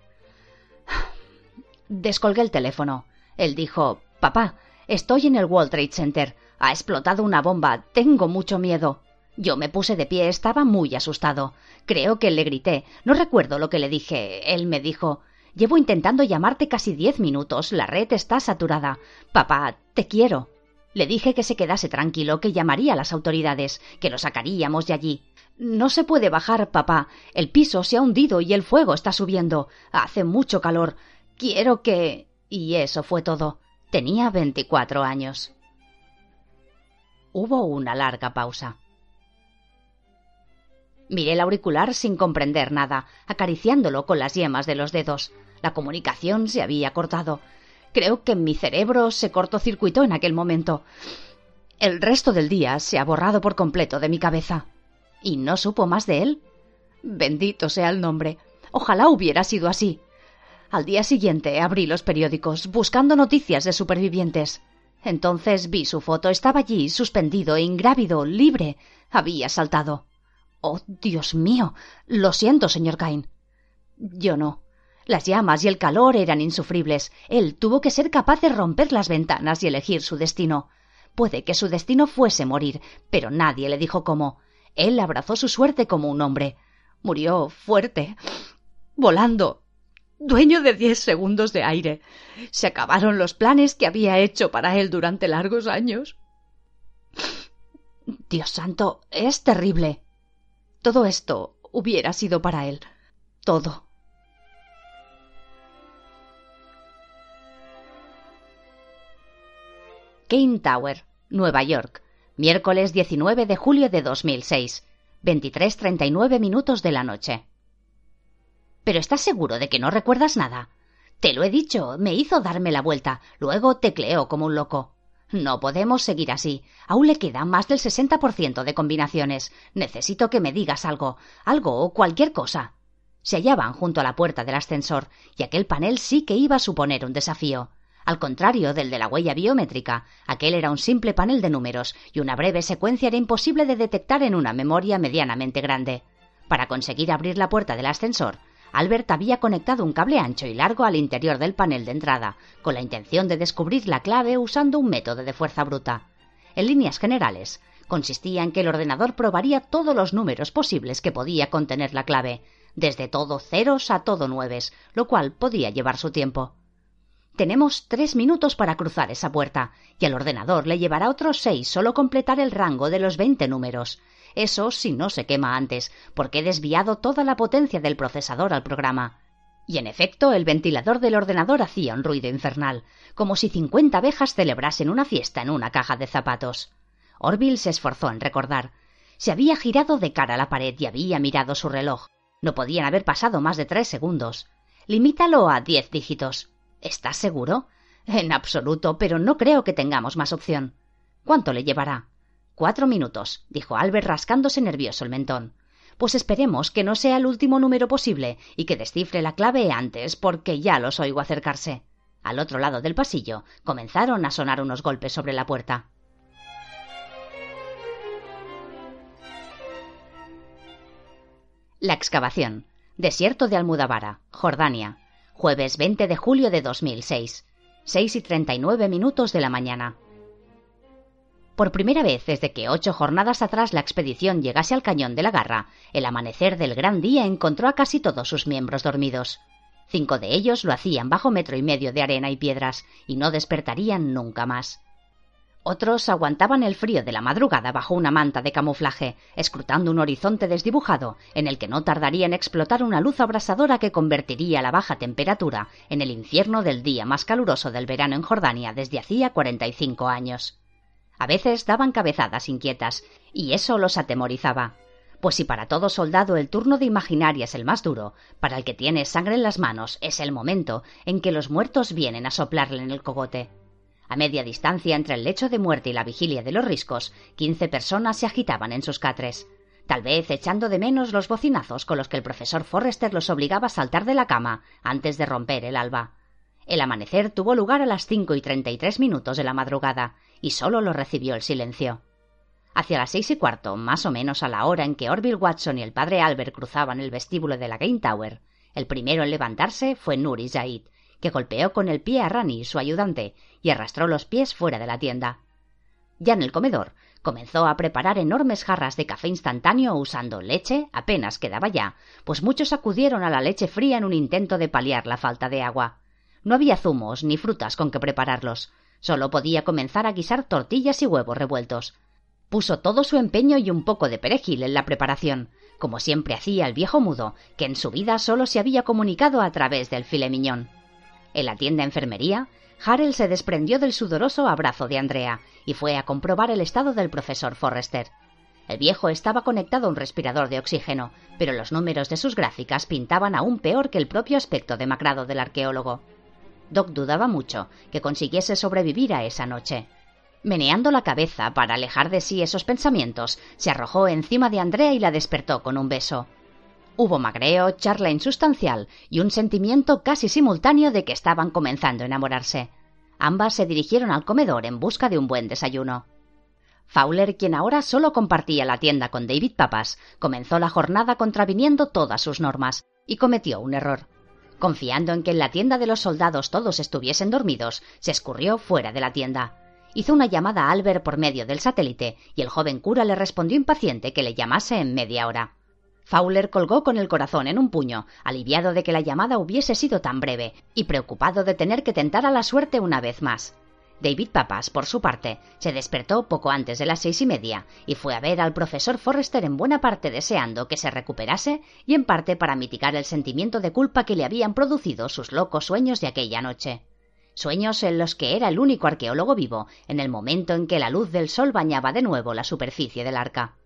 Descolgué el teléfono. Él dijo Papá, estoy en el World Trade Center. Ha explotado una bomba. Tengo mucho miedo. Yo me puse de pie, estaba muy asustado. Creo que le grité. No recuerdo lo que le dije. Él me dijo Llevo intentando llamarte casi diez minutos. La red está saturada. Papá, te quiero. Le dije que se quedase tranquilo, que llamaría a las autoridades, que lo sacaríamos de allí. No se puede bajar, papá. El piso se ha hundido y el fuego está subiendo. Hace mucho calor. Quiero que. Y eso fue todo. Tenía veinticuatro años. Hubo una larga pausa. Miré el auricular sin comprender nada, acariciándolo con las yemas de los dedos. La comunicación se había cortado. Creo que mi cerebro se cortocircuitó en aquel momento. El resto del día se ha borrado por completo de mi cabeza. ¿Y no supo más de él? Bendito sea el nombre. Ojalá hubiera sido así. Al día siguiente abrí los periódicos buscando noticias de supervivientes. Entonces vi su foto. Estaba allí, suspendido, ingrávido, libre. Había saltado. Oh, Dios mío. Lo siento, señor Cain. Yo no. Las llamas y el calor eran insufribles. Él tuvo que ser capaz de romper las ventanas y elegir su destino. Puede que su destino fuese morir, pero nadie le dijo cómo. Él abrazó su suerte como un hombre. Murió fuerte, volando, dueño de diez segundos de aire. Se acabaron los planes que había hecho para él durante largos años. Dios santo, es terrible. Todo esto hubiera sido para él. Todo. Kane Tower, Nueva York, miércoles 19 de julio de 2006, 23.39 minutos de la noche. ¿Pero estás seguro de que no recuerdas nada? Te lo he dicho, me hizo darme la vuelta, luego tecleó como un loco. No podemos seguir así. Aún le queda más del 60% de combinaciones. Necesito que me digas algo, algo o cualquier cosa. Se hallaban junto a la puerta del ascensor, y aquel panel sí que iba a suponer un desafío. Al contrario del de la huella biométrica, aquel era un simple panel de números, y una breve secuencia era imposible de detectar en una memoria medianamente grande. Para conseguir abrir la puerta del ascensor, Albert había conectado un cable ancho y largo al interior del panel de entrada, con la intención de descubrir la clave usando un método de fuerza bruta. En líneas generales, consistía en que el ordenador probaría todos los números posibles que podía contener la clave, desde todo ceros a todo nueves, lo cual podía llevar su tiempo. Tenemos tres minutos para cruzar esa puerta, y al ordenador le llevará otros seis solo completar el rango de los veinte números. Eso si no se quema antes, porque he desviado toda la potencia del procesador al programa. Y en efecto, el ventilador del ordenador hacía un ruido infernal, como si cincuenta abejas celebrasen una fiesta en una caja de zapatos. Orville se esforzó en recordar. Se había girado de cara a la pared y había mirado su reloj. No podían haber pasado más de tres segundos. Limítalo a diez dígitos. ¿Estás seguro? En absoluto, pero no creo que tengamos más opción. ¿Cuánto le llevará? Cuatro minutos, dijo Albert rascándose nervioso el mentón. Pues esperemos que no sea el último número posible y que descifre la clave antes, porque ya los oigo acercarse. Al otro lado del pasillo comenzaron a sonar unos golpes sobre la puerta. La excavación. Desierto de Almudavara, Jordania. Jueves 20 de julio de 2006. Seis y treinta y nueve minutos de la mañana. Por primera vez desde que ocho jornadas atrás la expedición llegase al cañón de la Garra, el amanecer del gran día encontró a casi todos sus miembros dormidos. Cinco de ellos lo hacían bajo metro y medio de arena y piedras, y no despertarían nunca más. Otros aguantaban el frío de la madrugada bajo una manta de camuflaje, escrutando un horizonte desdibujado, en el que no tardaría en explotar una luz abrasadora que convertiría la baja temperatura en el infierno del día más caluroso del verano en Jordania desde hacía cuarenta y cinco años. A veces daban cabezadas inquietas, y eso los atemorizaba. Pues si para todo soldado el turno de imaginaria es el más duro, para el que tiene sangre en las manos es el momento en que los muertos vienen a soplarle en el cogote. A media distancia entre el lecho de muerte y la vigilia de los riscos, quince personas se agitaban en sus catres, tal vez echando de menos los bocinazos con los que el profesor Forrester los obligaba a saltar de la cama antes de romper el alba. El amanecer tuvo lugar a las cinco y treinta y tres minutos de la madrugada, y solo lo recibió el silencio. Hacia las seis y cuarto, más o menos a la hora en que Orville Watson y el padre Albert cruzaban el vestíbulo de la Game Tower, el primero en levantarse fue Nuri Zaid, que golpeó con el pie a Rani, su ayudante, y arrastró los pies fuera de la tienda. Ya en el comedor, comenzó a preparar enormes jarras de café instantáneo usando leche, apenas quedaba ya, pues muchos acudieron a la leche fría en un intento de paliar la falta de agua. No había zumos ni frutas con que prepararlos, Solo podía comenzar a guisar tortillas y huevos revueltos. Puso todo su empeño y un poco de perejil en la preparación, como siempre hacía el viejo mudo, que en su vida solo se había comunicado a través del filemiñón. En la tienda enfermería, Harrell se desprendió del sudoroso abrazo de Andrea y fue a comprobar el estado del profesor Forrester. El viejo estaba conectado a un respirador de oxígeno, pero los números de sus gráficas pintaban aún peor que el propio aspecto demacrado del arqueólogo. Doc dudaba mucho que consiguiese sobrevivir a esa noche. Meneando la cabeza para alejar de sí esos pensamientos, se arrojó encima de Andrea y la despertó con un beso. Hubo magreo, charla insustancial y un sentimiento casi simultáneo de que estaban comenzando a enamorarse. Ambas se dirigieron al comedor en busca de un buen desayuno. Fowler, quien ahora solo compartía la tienda con David Papas, comenzó la jornada contraviniendo todas sus normas y cometió un error. Confiando en que en la tienda de los soldados todos estuviesen dormidos, se escurrió fuera de la tienda. Hizo una llamada a Albert por medio del satélite y el joven cura le respondió impaciente que le llamase en media hora. Fowler colgó con el corazón en un puño, aliviado de que la llamada hubiese sido tan breve y preocupado de tener que tentar a la suerte una vez más. David Papas, por su parte, se despertó poco antes de las seis y media y fue a ver al profesor Forrester en buena parte deseando que se recuperase y en parte para mitigar el sentimiento de culpa que le habían producido sus locos sueños de aquella noche. Sueños en los que era el único arqueólogo vivo en el momento en que la luz del sol bañaba de nuevo la superficie del arca.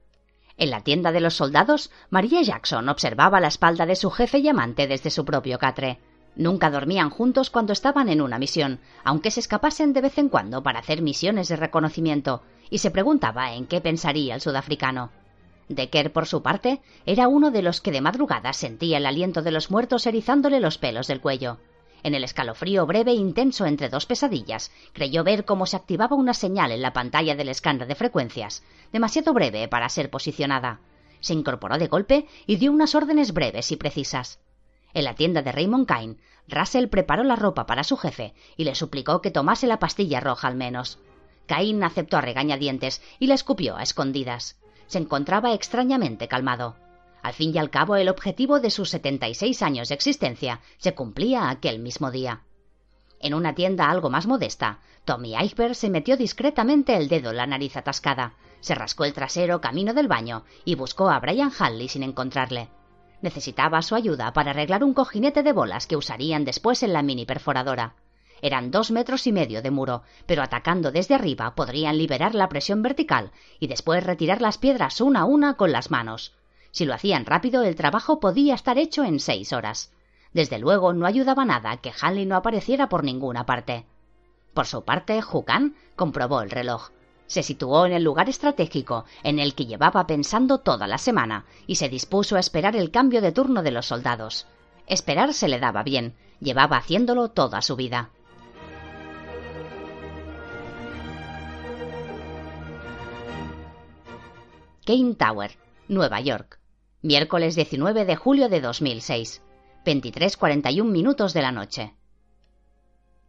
En la tienda de los soldados, María Jackson observaba la espalda de su jefe y amante desde su propio catre. Nunca dormían juntos cuando estaban en una misión, aunque se escapasen de vez en cuando para hacer misiones de reconocimiento, y se preguntaba en qué pensaría el sudafricano. Decker, por su parte, era uno de los que de madrugada sentía el aliento de los muertos erizándole los pelos del cuello. En el escalofrío breve e intenso entre dos pesadillas, creyó ver cómo se activaba una señal en la pantalla del escáner de frecuencias, demasiado breve para ser posicionada. Se incorporó de golpe y dio unas órdenes breves y precisas. En la tienda de Raymond Kane, Russell preparó la ropa para su jefe y le suplicó que tomase la pastilla roja al menos. Cain aceptó a regañadientes y la escupió a escondidas. Se encontraba extrañamente calmado. Al fin y al cabo, el objetivo de sus 76 años de existencia se cumplía aquel mismo día. En una tienda algo más modesta, Tommy Eichberg se metió discretamente el dedo en la nariz atascada, se rascó el trasero camino del baño y buscó a Brian Halley sin encontrarle. Necesitaba su ayuda para arreglar un cojinete de bolas que usarían después en la mini perforadora. Eran dos metros y medio de muro, pero atacando desde arriba podrían liberar la presión vertical y después retirar las piedras una a una con las manos. Si lo hacían rápido, el trabajo podía estar hecho en seis horas. Desde luego, no ayudaba nada que Hanley no apareciera por ninguna parte. Por su parte, Jucan comprobó el reloj. Se situó en el lugar estratégico en el que llevaba pensando toda la semana y se dispuso a esperar el cambio de turno de los soldados. Esperar se le daba bien, llevaba haciéndolo toda su vida. Kane Tower, Nueva York, miércoles 19 de julio de 2006, 23.41 minutos de la noche.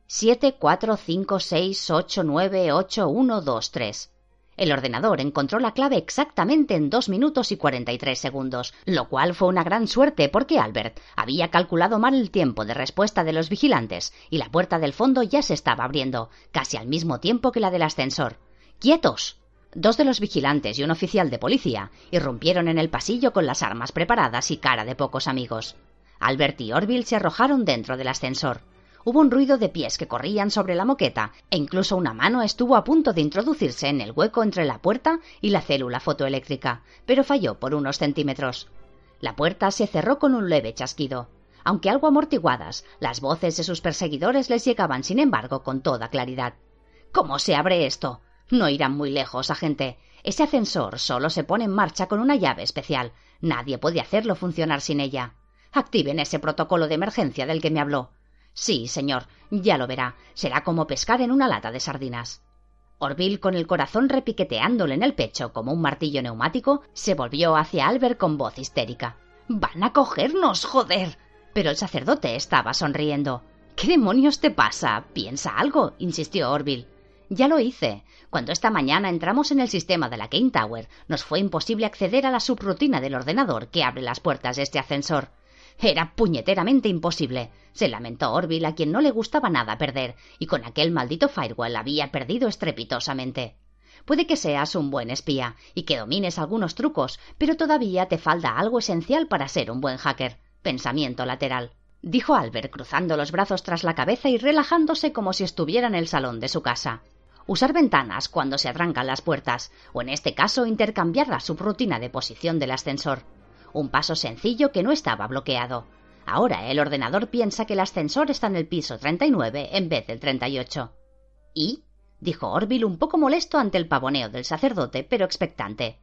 7, 4, 5, 6, 8, 9, 8, 1, 2, 3. El ordenador encontró la clave exactamente en dos minutos y 43 segundos, lo cual fue una gran suerte porque Albert había calculado mal el tiempo de respuesta de los vigilantes y la puerta del fondo ya se estaba abriendo, casi al mismo tiempo que la del ascensor. ¡Quietos! Dos de los vigilantes y un oficial de policía irrumpieron en el pasillo con las armas preparadas y cara de pocos amigos. Albert y Orville se arrojaron dentro del ascensor. Hubo un ruido de pies que corrían sobre la moqueta e incluso una mano estuvo a punto de introducirse en el hueco entre la puerta y la célula fotoeléctrica, pero falló por unos centímetros. La puerta se cerró con un leve chasquido. Aunque algo amortiguadas, las voces de sus perseguidores les llegaban, sin embargo, con toda claridad. ¿Cómo se abre esto? No irán muy lejos, agente. Ese ascensor solo se pone en marcha con una llave especial. Nadie puede hacerlo funcionar sin ella. Activen ese protocolo de emergencia del que me habló. Sí, señor, ya lo verá. Será como pescar en una lata de sardinas. Orville, con el corazón repiqueteándole en el pecho como un martillo neumático, se volvió hacia Albert con voz histérica. Van a cogernos, joder. Pero el sacerdote estaba sonriendo. ¿Qué demonios te pasa? Piensa algo, insistió Orville. Ya lo hice. Cuando esta mañana entramos en el sistema de la Kane Tower, nos fue imposible acceder a la subrutina del ordenador que abre las puertas de este ascensor. Era puñeteramente imposible. Se lamentó Orville, a quien no le gustaba nada perder, y con aquel maldito firewall había perdido estrepitosamente. Puede que seas un buen espía y que domines algunos trucos, pero todavía te falta algo esencial para ser un buen hacker. Pensamiento lateral dijo Albert cruzando los brazos tras la cabeza y relajándose como si estuviera en el salón de su casa usar ventanas cuando se atrancan las puertas, o en este caso intercambiar la subrutina de posición del ascensor. Un paso sencillo que no estaba bloqueado. Ahora el ordenador piensa que el ascensor está en el piso 39 en vez del 38. ¿Y? dijo Orville un poco molesto ante el pavoneo del sacerdote, pero expectante.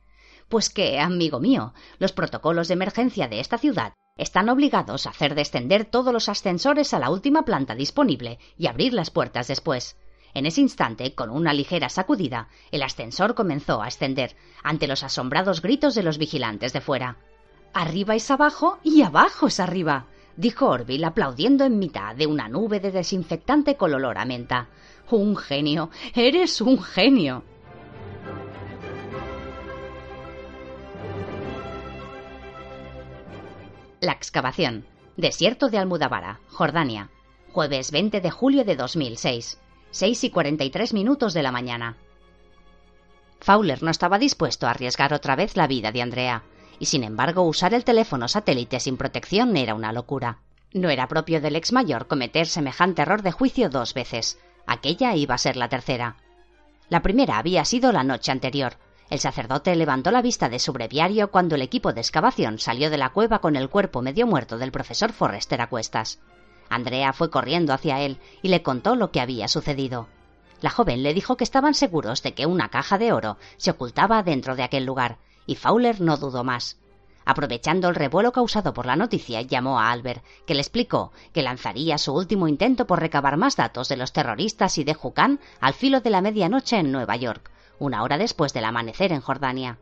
Pues que, amigo mío, los protocolos de emergencia de esta ciudad están obligados a hacer descender todos los ascensores a la última planta disponible y abrir las puertas después. En ese instante, con una ligera sacudida, el ascensor comenzó a ascender, ante los asombrados gritos de los vigilantes de fuera. Arriba es abajo y abajo es arriba, dijo Orville aplaudiendo en mitad de una nube de desinfectante con a menta. Un genio, eres un genio. La excavación. Desierto de Almudavara, Jordania. Jueves 20 de julio de 2006. 6 y 43 minutos de la mañana. Fowler no estaba dispuesto a arriesgar otra vez la vida de Andrea, y sin embargo usar el teléfono satélite sin protección era una locura. No era propio del ex mayor cometer semejante error de juicio dos veces. Aquella iba a ser la tercera. La primera había sido la noche anterior. El sacerdote levantó la vista de su breviario cuando el equipo de excavación salió de la cueva con el cuerpo medio muerto del profesor Forrester a cuestas. Andrea fue corriendo hacia él y le contó lo que había sucedido. La joven le dijo que estaban seguros de que una caja de oro se ocultaba dentro de aquel lugar, y Fowler no dudó más. Aprovechando el revuelo causado por la noticia, llamó a Albert, que le explicó que lanzaría su último intento por recabar más datos de los terroristas y de Jucán al filo de la medianoche en Nueva York, una hora después del amanecer en Jordania.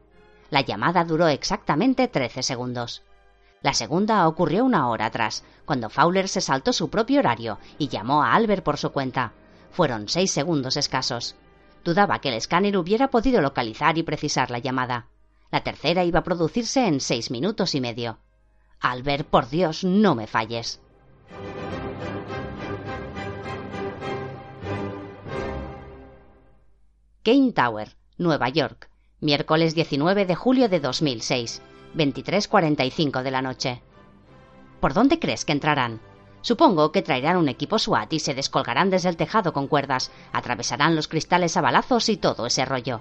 La llamada duró exactamente trece segundos. La segunda ocurrió una hora atrás, cuando Fowler se saltó su propio horario y llamó a Albert por su cuenta. Fueron seis segundos escasos. Dudaba que el escáner hubiera podido localizar y precisar la llamada. La tercera iba a producirse en seis minutos y medio. Albert, por Dios, no me falles. Kane Tower, Nueva York, miércoles 19 de julio de 2006, 23.45 de la noche. ¿Por dónde crees que entrarán? Supongo que traerán un equipo SWAT y se descolgarán desde el tejado con cuerdas, atravesarán los cristales a balazos y todo ese rollo.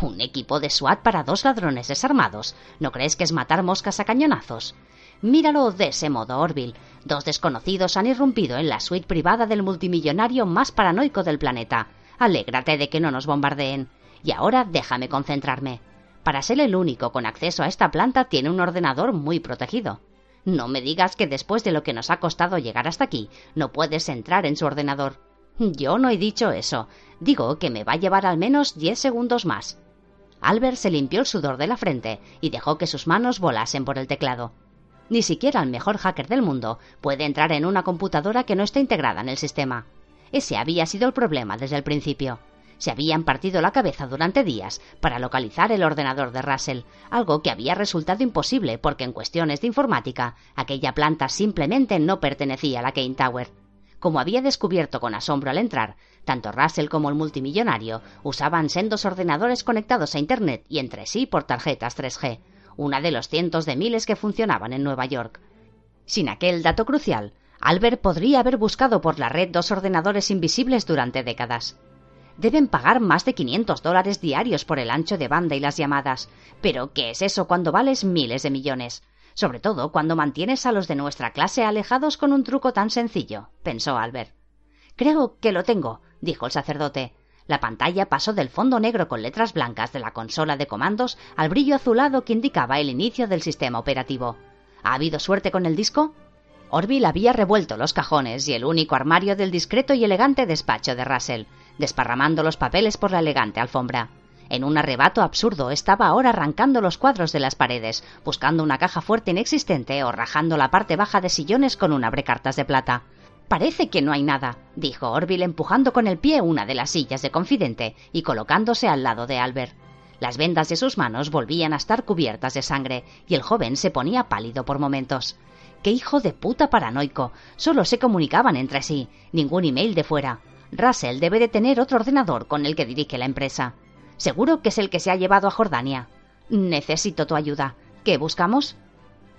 Un equipo de SWAT para dos ladrones desarmados. ¿No crees que es matar moscas a cañonazos? Míralo de ese modo, Orville. Dos desconocidos han irrumpido en la suite privada del multimillonario más paranoico del planeta. Alégrate de que no nos bombardeen. Y ahora déjame concentrarme. Para ser el único con acceso a esta planta tiene un ordenador muy protegido. No me digas que después de lo que nos ha costado llegar hasta aquí, no puedes entrar en su ordenador. Yo no he dicho eso. Digo que me va a llevar al menos diez segundos más. Albert se limpió el sudor de la frente y dejó que sus manos volasen por el teclado. Ni siquiera el mejor hacker del mundo puede entrar en una computadora que no esté integrada en el sistema. Ese había sido el problema desde el principio. Se habían partido la cabeza durante días para localizar el ordenador de Russell, algo que había resultado imposible porque en cuestiones de informática aquella planta simplemente no pertenecía a la Kane Tower. Como había descubierto con asombro al entrar, tanto Russell como el multimillonario usaban sendos ordenadores conectados a Internet y entre sí por tarjetas 3G, una de los cientos de miles que funcionaban en Nueva York. Sin aquel dato crucial, Albert podría haber buscado por la red dos ordenadores invisibles durante décadas. Deben pagar más de 500 dólares diarios por el ancho de banda y las llamadas. Pero, ¿qué es eso cuando vales miles de millones? sobre todo cuando mantienes a los de nuestra clase alejados con un truco tan sencillo, pensó Albert. Creo que lo tengo, dijo el sacerdote. La pantalla pasó del fondo negro con letras blancas de la consola de comandos al brillo azulado que indicaba el inicio del sistema operativo. ¿Ha habido suerte con el disco? Orville había revuelto los cajones y el único armario del discreto y elegante despacho de Russell, desparramando los papeles por la elegante alfombra. En un arrebato absurdo estaba ahora arrancando los cuadros de las paredes, buscando una caja fuerte inexistente o rajando la parte baja de sillones con un abrecartas de plata. Parece que no hay nada, dijo Orville empujando con el pie una de las sillas de confidente y colocándose al lado de Albert. Las vendas de sus manos volvían a estar cubiertas de sangre y el joven se ponía pálido por momentos. ¡Qué hijo de puta paranoico! Solo se comunicaban entre sí, ningún email de fuera. Russell debe de tener otro ordenador con el que dirige la empresa. Seguro que es el que se ha llevado a Jordania. Necesito tu ayuda. ¿Qué buscamos?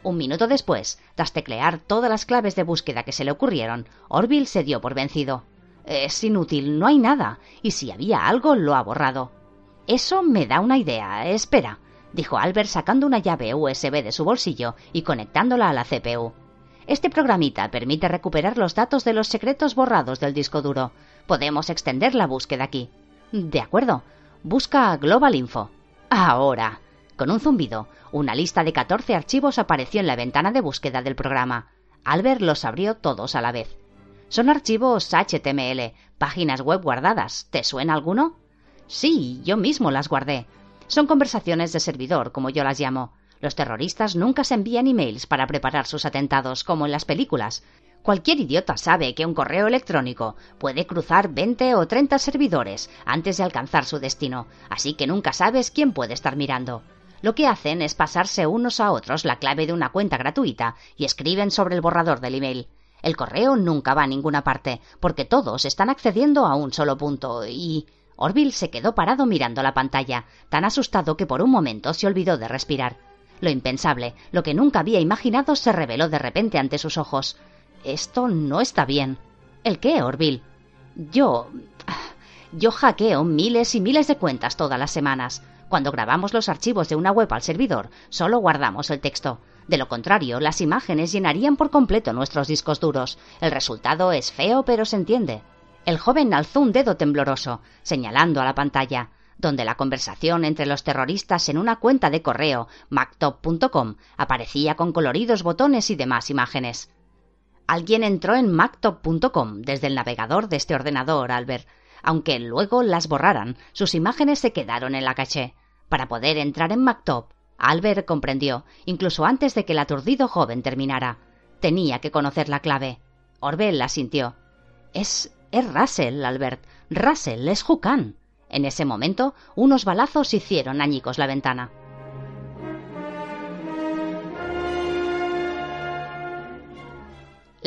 Un minuto después, tras teclear todas las claves de búsqueda que se le ocurrieron, Orville se dio por vencido. Es inútil, no hay nada, y si había algo lo ha borrado. Eso me da una idea. Espera, dijo Albert sacando una llave USB de su bolsillo y conectándola a la CPU. Este programita permite recuperar los datos de los secretos borrados del disco duro. Podemos extender la búsqueda aquí. De acuerdo, Busca Global Info. Ahora. Con un zumbido, una lista de 14 archivos apareció en la ventana de búsqueda del programa. Albert los abrió todos a la vez. Son archivos HTML, páginas web guardadas. ¿Te suena alguno? Sí, yo mismo las guardé. Son conversaciones de servidor, como yo las llamo. Los terroristas nunca se envían emails para preparar sus atentados, como en las películas. Cualquier idiota sabe que un correo electrónico puede cruzar 20 o 30 servidores antes de alcanzar su destino, así que nunca sabes quién puede estar mirando. Lo que hacen es pasarse unos a otros la clave de una cuenta gratuita y escriben sobre el borrador del email. El correo nunca va a ninguna parte, porque todos están accediendo a un solo punto y... Orville se quedó parado mirando la pantalla, tan asustado que por un momento se olvidó de respirar. Lo impensable, lo que nunca había imaginado, se reveló de repente ante sus ojos. Esto no está bien. ¿El qué, Orville? Yo. Yo hackeo miles y miles de cuentas todas las semanas. Cuando grabamos los archivos de una web al servidor, solo guardamos el texto. De lo contrario, las imágenes llenarían por completo nuestros discos duros. El resultado es feo, pero se entiende. El joven alzó un dedo tembloroso, señalando a la pantalla donde la conversación entre los terroristas en una cuenta de correo mactop.com aparecía con coloridos botones y demás imágenes. Alguien entró en mactop.com desde el navegador de este ordenador, Albert. Aunque luego las borraran, sus imágenes se quedaron en la caché. Para poder entrar en Mactop, Albert comprendió, incluso antes de que el aturdido joven terminara. Tenía que conocer la clave. Orbel la sintió. Es. es Russell, Albert. Russell es Jucan. En ese momento, unos balazos hicieron añicos la ventana.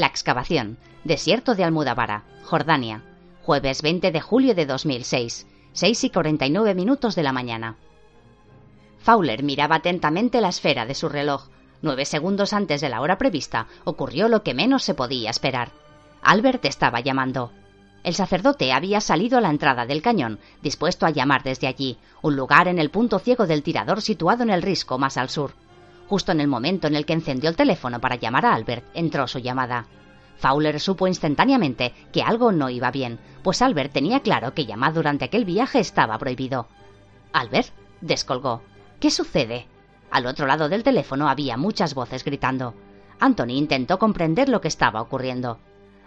La excavación. Desierto de Almudavara, Jordania. Jueves 20 de julio de 2006. 6 y 49 minutos de la mañana. Fowler miraba atentamente la esfera de su reloj. Nueve segundos antes de la hora prevista ocurrió lo que menos se podía esperar. Albert estaba llamando. El sacerdote había salido a la entrada del cañón, dispuesto a llamar desde allí, un lugar en el punto ciego del tirador situado en el risco más al sur. Justo en el momento en el que encendió el teléfono para llamar a Albert, entró su llamada. Fowler supo instantáneamente que algo no iba bien, pues Albert tenía claro que llamar durante aquel viaje estaba prohibido. Albert descolgó. ¿Qué sucede? Al otro lado del teléfono había muchas voces gritando. Anthony intentó comprender lo que estaba ocurriendo.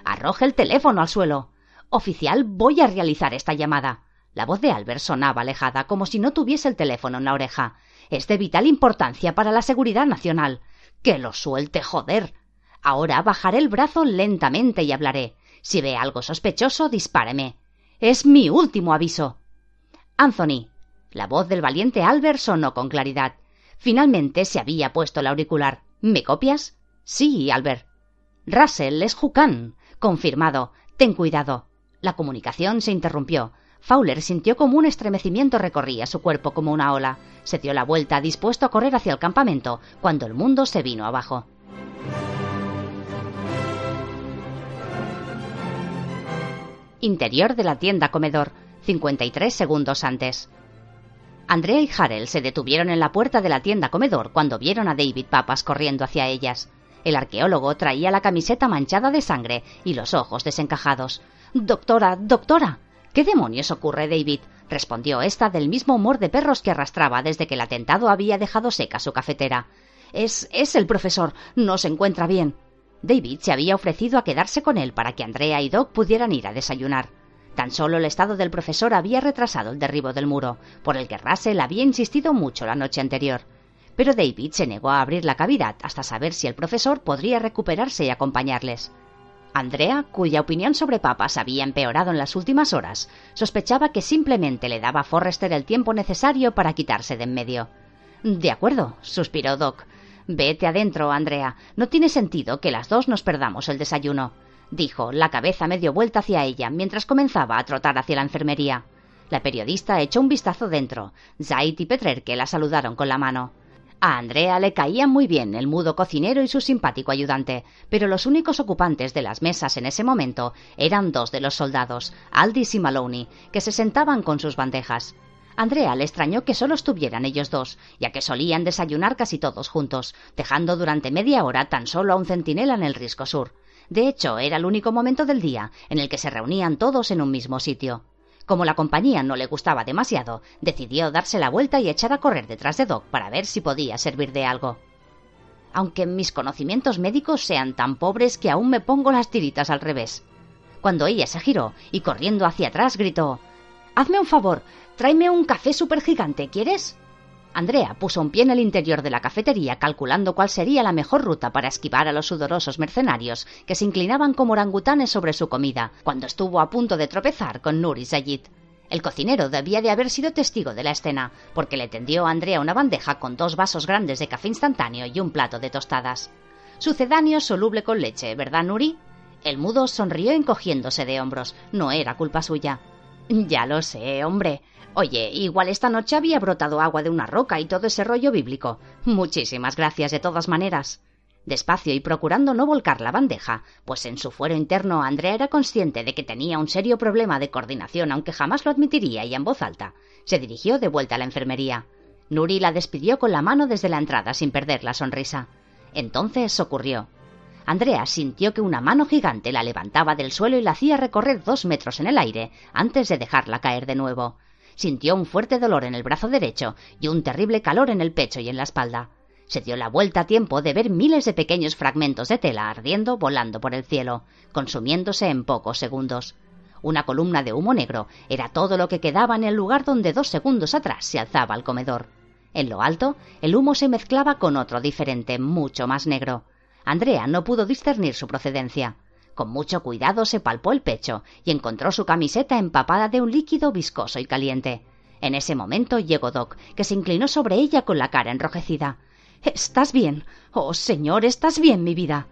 Arroje el teléfono al suelo. Oficial, voy a realizar esta llamada. La voz de Albert sonaba alejada, como si no tuviese el teléfono en la oreja. Es de vital importancia para la seguridad nacional. Que lo suelte, joder. Ahora bajaré el brazo lentamente y hablaré. Si ve algo sospechoso, dispáreme. Es mi último aviso. Anthony. La voz del valiente Albert sonó con claridad. Finalmente se había puesto el auricular. ¿Me copias? Sí, Albert. Russell es Jucan. Confirmado. Ten cuidado. La comunicación se interrumpió. Fowler sintió como un estremecimiento recorría su cuerpo como una ola. Se dio la vuelta, dispuesto a correr hacia el campamento, cuando el mundo se vino abajo. Interior de la tienda comedor, 53 segundos antes. Andrea y Harel se detuvieron en la puerta de la tienda comedor cuando vieron a David Papas corriendo hacia ellas. El arqueólogo traía la camiseta manchada de sangre y los ojos desencajados. Doctora, doctora. ¿Qué demonios ocurre, David? respondió ésta del mismo humor de perros que arrastraba desde que el atentado había dejado seca su cafetera. Es. es el profesor. No se encuentra bien. David se había ofrecido a quedarse con él para que Andrea y Doc pudieran ir a desayunar. Tan solo el estado del profesor había retrasado el derribo del muro, por el que Russell había insistido mucho la noche anterior. Pero David se negó a abrir la cavidad hasta saber si el profesor podría recuperarse y acompañarles. Andrea, cuya opinión sobre papas había empeorado en las últimas horas, sospechaba que simplemente le daba a Forrester el tiempo necesario para quitarse de en medio. De acuerdo, suspiró Doc. Vete adentro, Andrea. No tiene sentido que las dos nos perdamos el desayuno, dijo, la cabeza medio vuelta hacia ella, mientras comenzaba a trotar hacia la enfermería. La periodista echó un vistazo dentro. Zait y Petrerke la saludaron con la mano. A Andrea le caían muy bien el mudo cocinero y su simpático ayudante, pero los únicos ocupantes de las mesas en ese momento eran dos de los soldados, Aldis y Maloney, que se sentaban con sus bandejas. Andrea le extrañó que solo estuvieran ellos dos, ya que solían desayunar casi todos juntos, dejando durante media hora tan solo a un centinela en el risco sur. De hecho, era el único momento del día en el que se reunían todos en un mismo sitio. Como la compañía no le gustaba demasiado, decidió darse la vuelta y echar a correr detrás de Doc para ver si podía servir de algo. Aunque mis conocimientos médicos sean tan pobres que aún me pongo las tiritas al revés. Cuando ella se giró y corriendo hacia atrás gritó Hazme un favor, tráeme un café supergigante, ¿quieres? Andrea puso un pie en el interior de la cafetería calculando cuál sería la mejor ruta para esquivar a los sudorosos mercenarios que se inclinaban como orangutanes sobre su comida cuando estuvo a punto de tropezar con Nuri Zayid. El cocinero debía de haber sido testigo de la escena, porque le tendió a Andrea una bandeja con dos vasos grandes de café instantáneo y un plato de tostadas. Sucedáneo soluble con leche, ¿verdad, Nuri? El mudo sonrió encogiéndose de hombros. No era culpa suya. Ya lo sé, hombre. Oye, igual esta noche había brotado agua de una roca y todo ese rollo bíblico. Muchísimas gracias de todas maneras. Despacio y procurando no volcar la bandeja, pues en su fuero interno Andrea era consciente de que tenía un serio problema de coordinación, aunque jamás lo admitiría y en voz alta, se dirigió de vuelta a la enfermería. Nuri la despidió con la mano desde la entrada sin perder la sonrisa. Entonces ocurrió. Andrea sintió que una mano gigante la levantaba del suelo y la hacía recorrer dos metros en el aire antes de dejarla caer de nuevo sintió un fuerte dolor en el brazo derecho y un terrible calor en el pecho y en la espalda. Se dio la vuelta a tiempo de ver miles de pequeños fragmentos de tela ardiendo volando por el cielo, consumiéndose en pocos segundos. Una columna de humo negro era todo lo que quedaba en el lugar donde dos segundos atrás se alzaba el comedor. En lo alto, el humo se mezclaba con otro diferente, mucho más negro. Andrea no pudo discernir su procedencia. Con mucho cuidado se palpó el pecho y encontró su camiseta empapada de un líquido viscoso y caliente. En ese momento llegó Doc, que se inclinó sobre ella con la cara enrojecida. ¿Estás bien? Oh, señor, ¿estás bien, mi vida?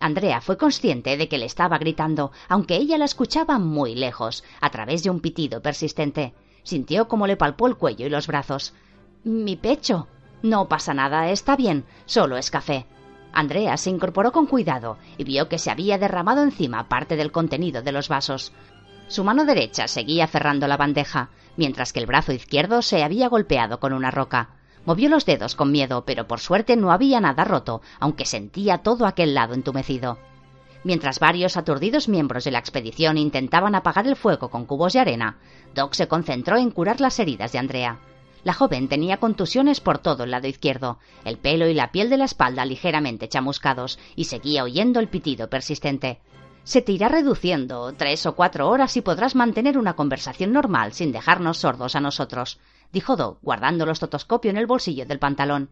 Andrea fue consciente de que le estaba gritando, aunque ella la escuchaba muy lejos, a través de un pitido persistente. Sintió como le palpó el cuello y los brazos. Mi pecho. No pasa nada, está bien, solo es café. Andrea se incorporó con cuidado y vio que se había derramado encima parte del contenido de los vasos. Su mano derecha seguía cerrando la bandeja, mientras que el brazo izquierdo se había golpeado con una roca. Movió los dedos con miedo, pero por suerte no había nada roto, aunque sentía todo aquel lado entumecido. Mientras varios aturdidos miembros de la expedición intentaban apagar el fuego con cubos de arena, Doc se concentró en curar las heridas de Andrea. La joven tenía contusiones por todo el lado izquierdo, el pelo y la piel de la espalda ligeramente chamuscados, y seguía oyendo el pitido persistente. Se te irá reduciendo tres o cuatro horas y podrás mantener una conversación normal sin dejarnos sordos a nosotros, dijo Doc, guardando el estotoscopio en el bolsillo del pantalón.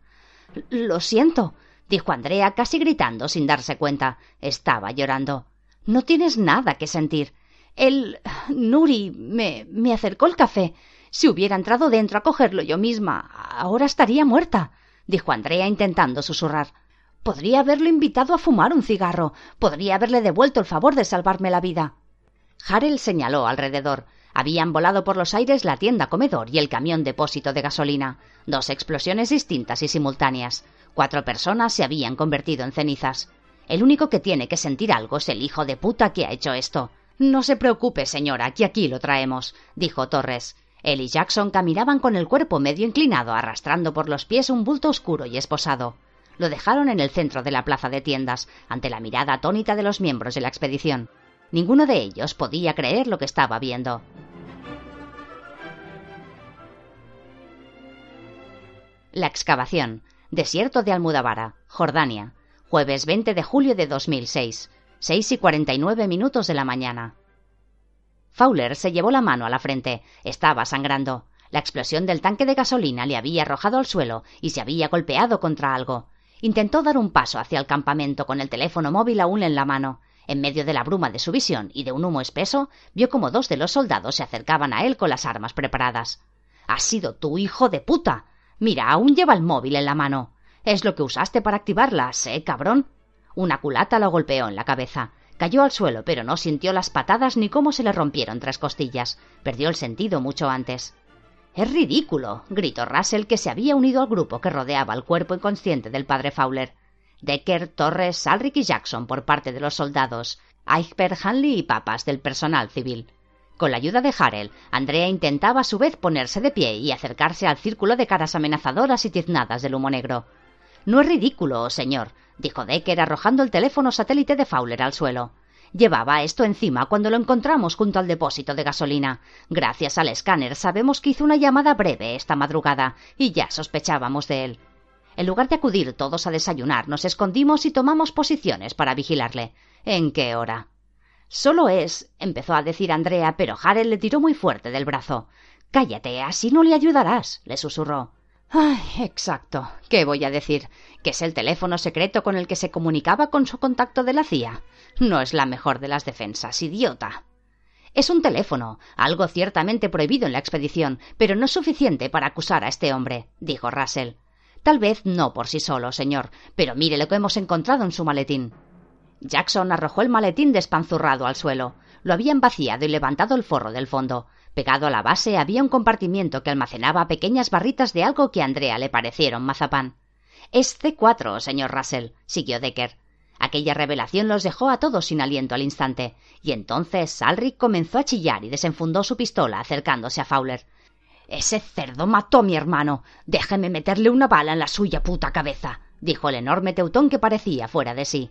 Lo siento, dijo Andrea casi gritando sin darse cuenta. Estaba llorando. No tienes nada que sentir. El. Nuri me. me acercó el café. Si hubiera entrado dentro a cogerlo yo misma, ahora estaría muerta, dijo Andrea intentando susurrar. Podría haberlo invitado a fumar un cigarro. Podría haberle devuelto el favor de salvarme la vida. Harel señaló alrededor. Habían volado por los aires la tienda comedor y el camión depósito de gasolina. Dos explosiones distintas y simultáneas. Cuatro personas se habían convertido en cenizas. El único que tiene que sentir algo es el hijo de puta que ha hecho esto. No se preocupe, señora, que aquí lo traemos, dijo Torres. Él y Jackson caminaban con el cuerpo medio inclinado, arrastrando por los pies un bulto oscuro y esposado. Lo dejaron en el centro de la plaza de tiendas, ante la mirada atónita de los miembros de la expedición. Ninguno de ellos podía creer lo que estaba viendo. La excavación. Desierto de Almudavara, Jordania. Jueves 20 de julio de 2006. 6 y 49 minutos de la mañana. Fowler se llevó la mano a la frente. Estaba sangrando. La explosión del tanque de gasolina le había arrojado al suelo y se había golpeado contra algo. Intentó dar un paso hacia el campamento con el teléfono móvil aún en la mano. En medio de la bruma de su visión y de un humo espeso, vio como dos de los soldados se acercaban a él con las armas preparadas. Has sido tú, hijo de puta. Mira, aún lleva el móvil en la mano. Es lo que usaste para activarlas, ¿eh, cabrón? Una culata lo golpeó en la cabeza. Cayó al suelo, pero no sintió las patadas ni cómo se le rompieron tres costillas. Perdió el sentido mucho antes. Es ridículo, gritó Russell, que se había unido al grupo que rodeaba el cuerpo inconsciente del padre Fowler. Decker, Torres, Salrick y Jackson por parte de los soldados, Eichberg, Hanley y Papas del personal civil. Con la ayuda de Harel, Andrea intentaba a su vez ponerse de pie y acercarse al círculo de caras amenazadoras y tiznadas del humo negro. No es ridículo, señor, dijo Decker arrojando el teléfono satélite de Fowler al suelo. Llevaba esto encima cuando lo encontramos junto al depósito de gasolina. Gracias al escáner sabemos que hizo una llamada breve esta madrugada y ya sospechábamos de él. En lugar de acudir todos a desayunar, nos escondimos y tomamos posiciones para vigilarle. ¿En qué hora? Solo es, empezó a decir Andrea, pero Harel le tiró muy fuerte del brazo. Cállate, así no le ayudarás, le susurró. Ay, exacto. ¿Qué voy a decir? ¿Que es el teléfono secreto con el que se comunicaba con su contacto de la CIA? No es la mejor de las defensas, idiota. Es un teléfono, algo ciertamente prohibido en la expedición, pero no suficiente para acusar a este hombre, dijo Russell. Tal vez no por sí solo, señor, pero mire lo que hemos encontrado en su maletín. Jackson arrojó el maletín despanzurrado al suelo. Lo habían vaciado y levantado el forro del fondo. Pegado a la base había un compartimiento que almacenaba pequeñas barritas de algo que a Andrea le parecieron mazapán. Es C4, señor Russell, siguió Decker. Aquella revelación los dejó a todos sin aliento al instante, y entonces Salrick comenzó a chillar y desenfundó su pistola acercándose a Fowler. Ese cerdo mató a mi hermano. Déjeme meterle una bala en la suya puta cabeza, dijo el enorme teutón que parecía fuera de sí.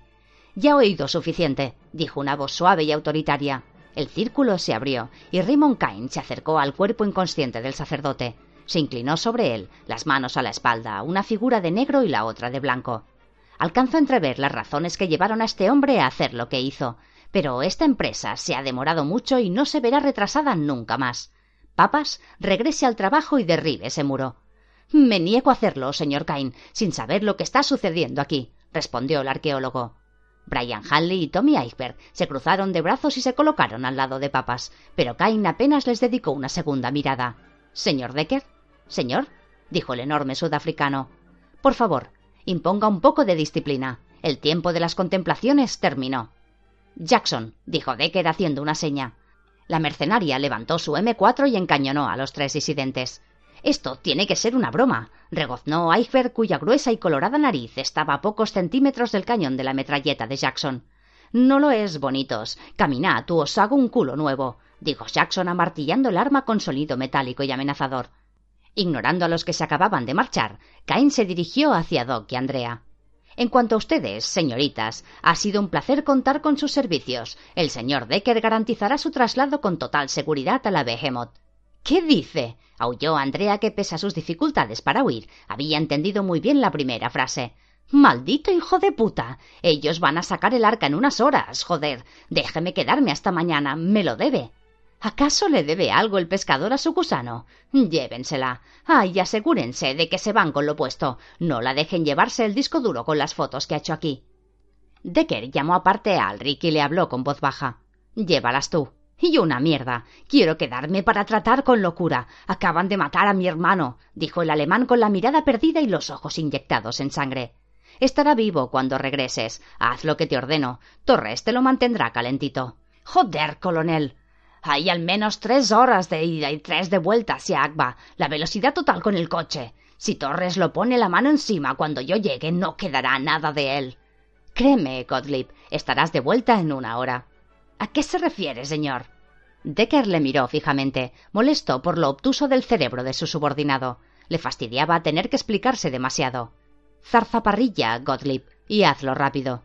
Ya he oído suficiente, dijo una voz suave y autoritaria. El círculo se abrió y Raymond Cain se acercó al cuerpo inconsciente del sacerdote. Se inclinó sobre él, las manos a la espalda, una figura de negro y la otra de blanco. Alcanzó a entrever las razones que llevaron a este hombre a hacer lo que hizo, pero esta empresa se ha demorado mucho y no se verá retrasada nunca más. Papas, regrese al trabajo y derribe ese muro. Me niego a hacerlo, señor Cain, sin saber lo que está sucediendo aquí, respondió el arqueólogo. Brian Hanley y Tommy Iceberg se cruzaron de brazos y se colocaron al lado de Papas, pero Cain apenas les dedicó una segunda mirada. ¿Señor Decker? ¿Señor? dijo el enorme sudafricano. Por favor, imponga un poco de disciplina. El tiempo de las contemplaciones terminó. Jackson, dijo Decker haciendo una seña. La mercenaria levantó su M4 y encañonó a los tres disidentes. Esto tiene que ser una broma, regoznó Iceberg, cuya gruesa y colorada nariz estaba a pocos centímetros del cañón de la metralleta de Jackson. No lo es, bonitos. Caminad, tú os hago un culo nuevo, dijo Jackson amartillando el arma con sonido metálico y amenazador. Ignorando a los que se acababan de marchar, Cain se dirigió hacia Doc y Andrea. En cuanto a ustedes, señoritas, ha sido un placer contar con sus servicios. El señor Decker garantizará su traslado con total seguridad a la Behemoth. ¿Qué dice? Aulló Andrea que, pese a sus dificultades para huir, había entendido muy bien la primera frase. Maldito hijo de puta. Ellos van a sacar el arca en unas horas. Joder. Déjeme quedarme hasta mañana. Me lo debe. ¿Acaso le debe algo el pescador a su gusano? Llévensela. Ay, asegúrense de que se van con lo puesto. No la dejen llevarse el disco duro con las fotos que ha hecho aquí. Decker llamó aparte a Alric y le habló con voz baja. Llévalas tú. Y una mierda. Quiero quedarme para tratar con locura. Acaban de matar a mi hermano, dijo el alemán con la mirada perdida y los ojos inyectados en sangre. Estará vivo cuando regreses. Haz lo que te ordeno. Torres te lo mantendrá calentito. Joder, colonel. Hay al menos tres horas de ida y tres de vuelta hacia Agba. La velocidad total con el coche. Si Torres lo pone la mano encima cuando yo llegue, no quedará nada de él. Créeme, Gottlieb, estarás de vuelta en una hora. ¿A qué se refiere, señor? Decker le miró fijamente, molesto por lo obtuso del cerebro de su subordinado. Le fastidiaba tener que explicarse demasiado. Zarzaparrilla, Gottlieb, y hazlo rápido.